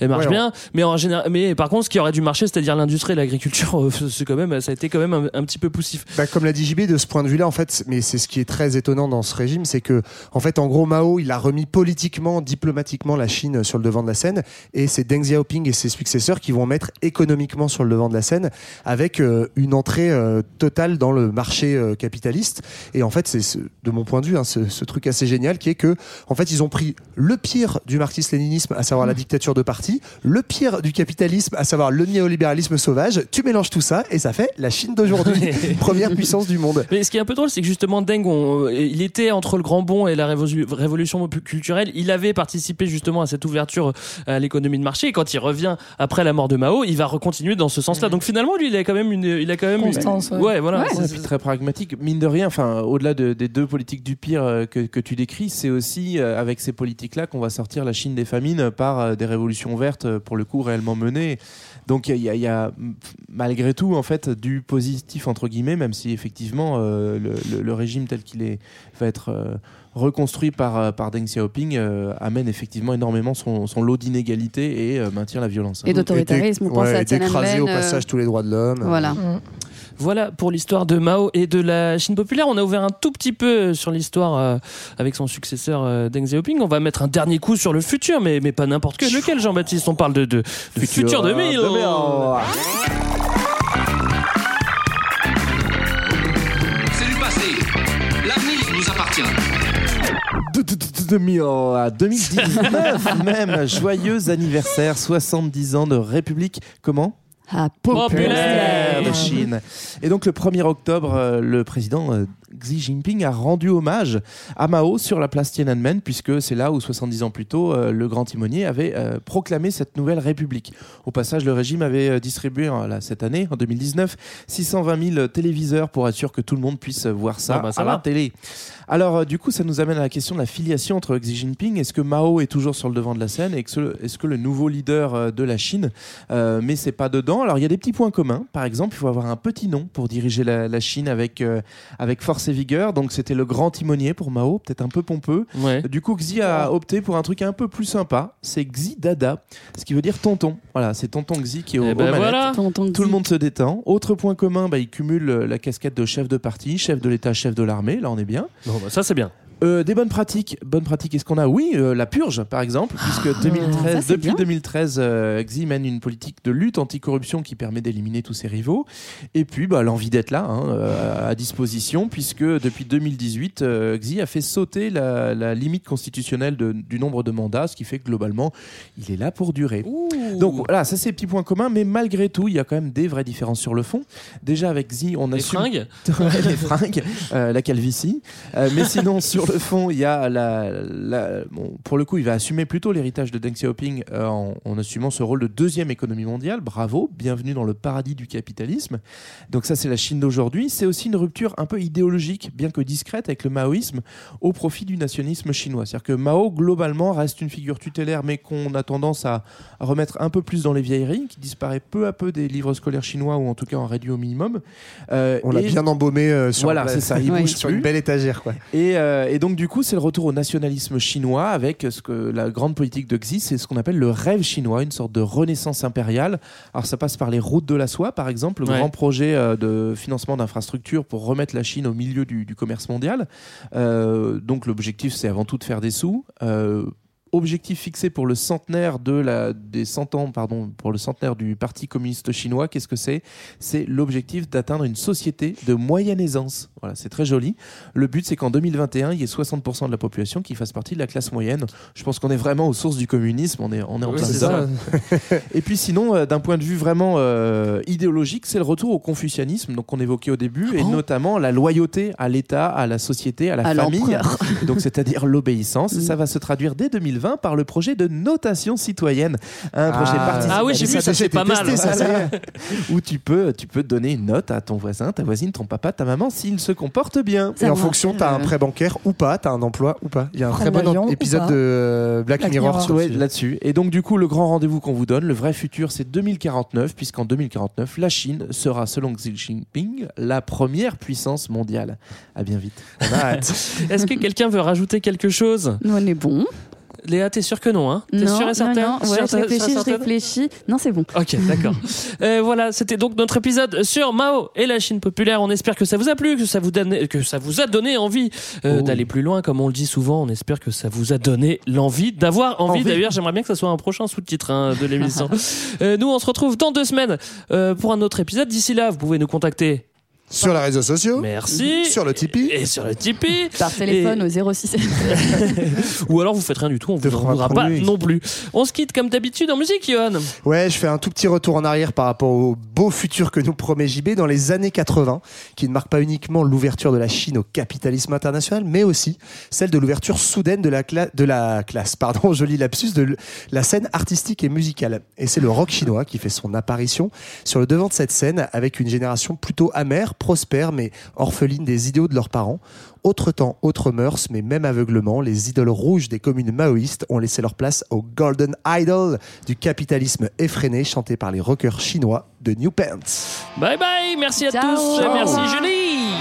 elle marche Ouais, bien. Mais en général, mais par contre, ce qui aurait dû marcher, c'est-à-dire l'industrie et l'agriculture, c'est quand même, ça a été quand même un, un petit peu poussif. Bah, comme l'a dit JB, de ce point de vue-là, en fait, mais c'est ce qui est très étonnant dans ce régime, c'est que, en fait, en gros, Mao, il a remis politiquement, diplomatiquement la Chine sur le devant de la scène, et c'est Deng Xiaoping et ses successeurs qui vont mettre économiquement sur le devant de la scène, avec euh, une entrée euh, totale dans le marché euh, capitaliste. Et en fait, c'est ce- de mon point de vue, hein, ce, ce truc assez génial, qui est que, en fait, ils ont pris le pire du marxisme-léninisme, à savoir la dictature de parti, le pire du capitalisme, à savoir le néolibéralisme sauvage. Tu mélanges tout ça, et ça fait la Chine d'aujourd'hui, première puissance du monde. Mais ce qui est un peu drôle, c'est que justement Deng, on- euh, il était entre le grand bond et la révolu- révolution culturelle. Il avait participé justement à cette ouverture euh, à l'économie de marché. Et quand il revient après la mort de Mao, il va recontinuer dans ce sens-là. Donc finalement, lui, il a quand même une, il a quand même Constance, une, ouais. voilà. Ouais, C'est- et puis très pragmatique. Mine de rien, enfin, au-delà de- des deux politiques du pire euh, que, que tu décris, c'est aussi euh, avec ces politiques-là qu'on va sortir la Chine des famines par euh, des révolutions vertes, euh, pour le coup, réellement menées. Donc il y, a- y malgré tout, en fait, du positif, entre guillemets, même si effectivement, euh, le, le- le régime tel qu'il est va être euh, reconstruit par, par Deng Xiaoping euh, amène effectivement énormément son, son lot d'inégalités et euh, maintient la violence. Et d'autoritarisme, on pense Ouais, à d'écraser Tiananmen. au euh, passage tous les droits de l'homme. Voilà. Mm. Voilà pour l'histoire de Mao et de la Chine populaire. On a ouvert un tout petit peu sur l'histoire euh, avec son successeur euh, Deng Xiaoping. On va mettre un dernier coup sur le futur, mais, mais pas n'importe quel. Lequel, Jean-Baptiste? On parle de, de, de futur, 2000. C'est du passé. L'avenir nous appartient. à 2019 même. Joyeux anniversaire, 70 ans de République. Comment? Populaire. de Chine. Et donc le 1er octobre, euh, le président euh, Xi Jinping a rendu hommage à Mao sur la place Tiananmen, puisque c'est là où 70 ans plus tôt, euh, le grand timonier avait euh, proclamé cette nouvelle république. Au passage, le régime avait euh, distribué là, cette année, en 2019, 620 000 téléviseurs pour être sûr que tout le monde puisse voir ça Ah bah, ça à la télé. Alors euh, du coup, ça nous amène à la question de la filiation entre Xi Jinping. Est-ce que Mao est toujours sur le devant de la scène? Et est-ce que le nouveau leader de la Chine mais c'est pas dedans? Alors il y a des petits points communs. Par exemple, il faut avoir un petit nom pour diriger la, la Chine avec avec force et vigueur. Donc c'était le grand timonier pour Mao, peut-être un peu pompeux. Ouais. Du coup, Xi a opté pour un truc un peu plus sympa. C'est Xi Dada, ce qui veut dire tonton. Voilà, c'est tonton Xi qui est au, voilà. Tonton Tout le monde se détend. Autre point commun, bah, il cumule la casquette de chef de parti, chef de l'État, chef de l'armée. Là, on est bien. Bon, bah, ça c'est bien. Euh, des bonnes pratiques. Bonnes pratiques, est-ce qu'on a Oui, euh, la purge, par exemple, puisque 2013, Ah, ça, c'est depuis bien. 2013, euh, Xi mène une politique de lutte anticorruption qui permet d'éliminer tous ses rivaux. Et puis, bah, l'envie d'être là, hein, euh, à disposition, puisque depuis 2018, euh, Xi a fait sauter la, la limite constitutionnelle de- du nombre de mandats, ce qui fait que globalement, il est là pour durer. Donc voilà, ça c'est les petits points communs, mais malgré tout, il y a quand même des vraies différences sur le fond. Déjà avec Xi, on a Les fringues les fringues, euh, la calvitie. Euh, mais sinon, sur le fond, il y a la, la- bon, pour le coup, il va assumer plutôt l'héritage de Deng Xiaoping euh, en, en assumant ce rôle de deuxième économie mondiale. Bravo, bienvenue dans le paradis du capitalisme. Donc ça, c'est la Chine d'aujourd'hui. C'est aussi une rupture un peu idéologique, bien que discrète, avec le maoïsme au profit du nationalisme chinois. C'est-à-dire que Mao, globalement, reste une figure tutélaire, mais qu'on a tendance à, à remettre un peu plus dans les vieilleries, qui disparaît peu à peu des livres scolaires chinois, ou en tout cas en réduit au minimum. Euh, On l'a bien embaumé euh, sur, Voilà, la- ça, il Ouais. bouge sur plus. une belle étagère. Quoi. Et, euh, et donc du coup, c'est le retour au nationalisme chinois avec ce que la grande politique de Xi, c'est ce qu'on appelle le rêve chinois, une sorte de renaissance impériale. Alors ça passe par les routes de la soie, par exemple, le Ouais. grand projet euh, de financement d'infrastructures pour remettre la Chine au milieu du, du commerce mondial. Euh, donc l'objectif, c'est avant tout de faire des sous. Euh, Objectif fixé pour le centenaire de la des 100 ans pardon pour le centenaire du Parti communiste chinois qu'est-ce que c'est? C'est l'objectif d'atteindre une société de moyenne aisance voilà c'est très joli le but, c'est qu'en 2021, il y ait 60% de la population qui fasse partie de la classe moyenne. Je pense qu'on est vraiment aux sources du communisme. On est, on est en Oui, plein dedans. ça. Et puis sinon, euh, d'un point de vue vraiment euh, idéologique, c'est le retour au confucianisme, donc qu'on évoquait au début, et Oh. notamment la loyauté à l'État, à la société, à la À famille. Donc c'est-à-dire l'obéissance. Mm. Ça va se traduire dès 2020 par le projet de notation citoyenne, un projet participatif. Ah oui, j'ai vu, ça, c'est pas mal. ça, où tu peux, tu peux donner une note à ton voisin, ta voisine, ton papa, ta maman, s'ils se comportent bien. Ça Et en fonction, rappelle, t'as un prêt bancaire ou pas, t'as un emploi ou pas. Il y a un très bon épisode de euh, Black, Black Mirror, Ouais, là-dessus. Et donc, du coup, le grand rendez-vous qu'on vous donne, le vrai futur, c'est 2049, puisqu'en 2049, la Chine sera, selon Xi Jinping, la première puissance mondiale. À bien vite. Est-ce que quelqu'un veut rajouter quelque chose? Nous, on est bon. Léa, t'es sûr que non, hein T'es non, sûre et non, certaine non. Ouais, Sûre- je réfléchis, je réfléchis. Non, c'est bon. Ok, d'accord. Euh, voilà, c'était donc notre épisode sur Mao et la Chine populaire. On espère que ça vous a plu, que ça vous, donne, que ça vous a donné envie euh, Oh. d'aller plus loin, comme on le dit souvent. On espère que ça vous a donné l'envie d'avoir envie. Envie. D'ailleurs, j'aimerais bien que ça soit un prochain sous-titre hein, de l'émission. Euh, nous, on se retrouve dans deux semaines euh, pour un autre épisode. D'ici là, vous pouvez nous contacter. Sur les réseaux sociaux, Merci. sur le Tipeee. Et sur le Tipeee. Par téléphone au 06. Ou alors vous faites rien du tout, on vous Devra en voudra apprendre pas non plus. On se quitte comme d'habitude en musique, Johan. Ouais, je fais un tout petit retour en arrière par rapport au beau futur que nous promet JB dans les années 80, qui ne marque pas uniquement l'ouverture de la Chine au capitalisme international, mais aussi celle de l'ouverture soudaine de la, cla- de la classe, pardon, joli lapsus, de la scène artistique et musicale. Et c'est le rock chinois qui fait son apparition sur le devant de cette scène avec une génération plutôt amère, prospère, mais orpheline des idéaux de leurs parents. Autre temps, autre mœurs, mais même aveuglement, les idoles rouges des communes maoïstes ont laissé leur place au Golden Idol du capitalisme effréné chanté par les rockers chinois de New Pants. Bye bye, merci à Ciao. tous. Ciao. Merci Julie.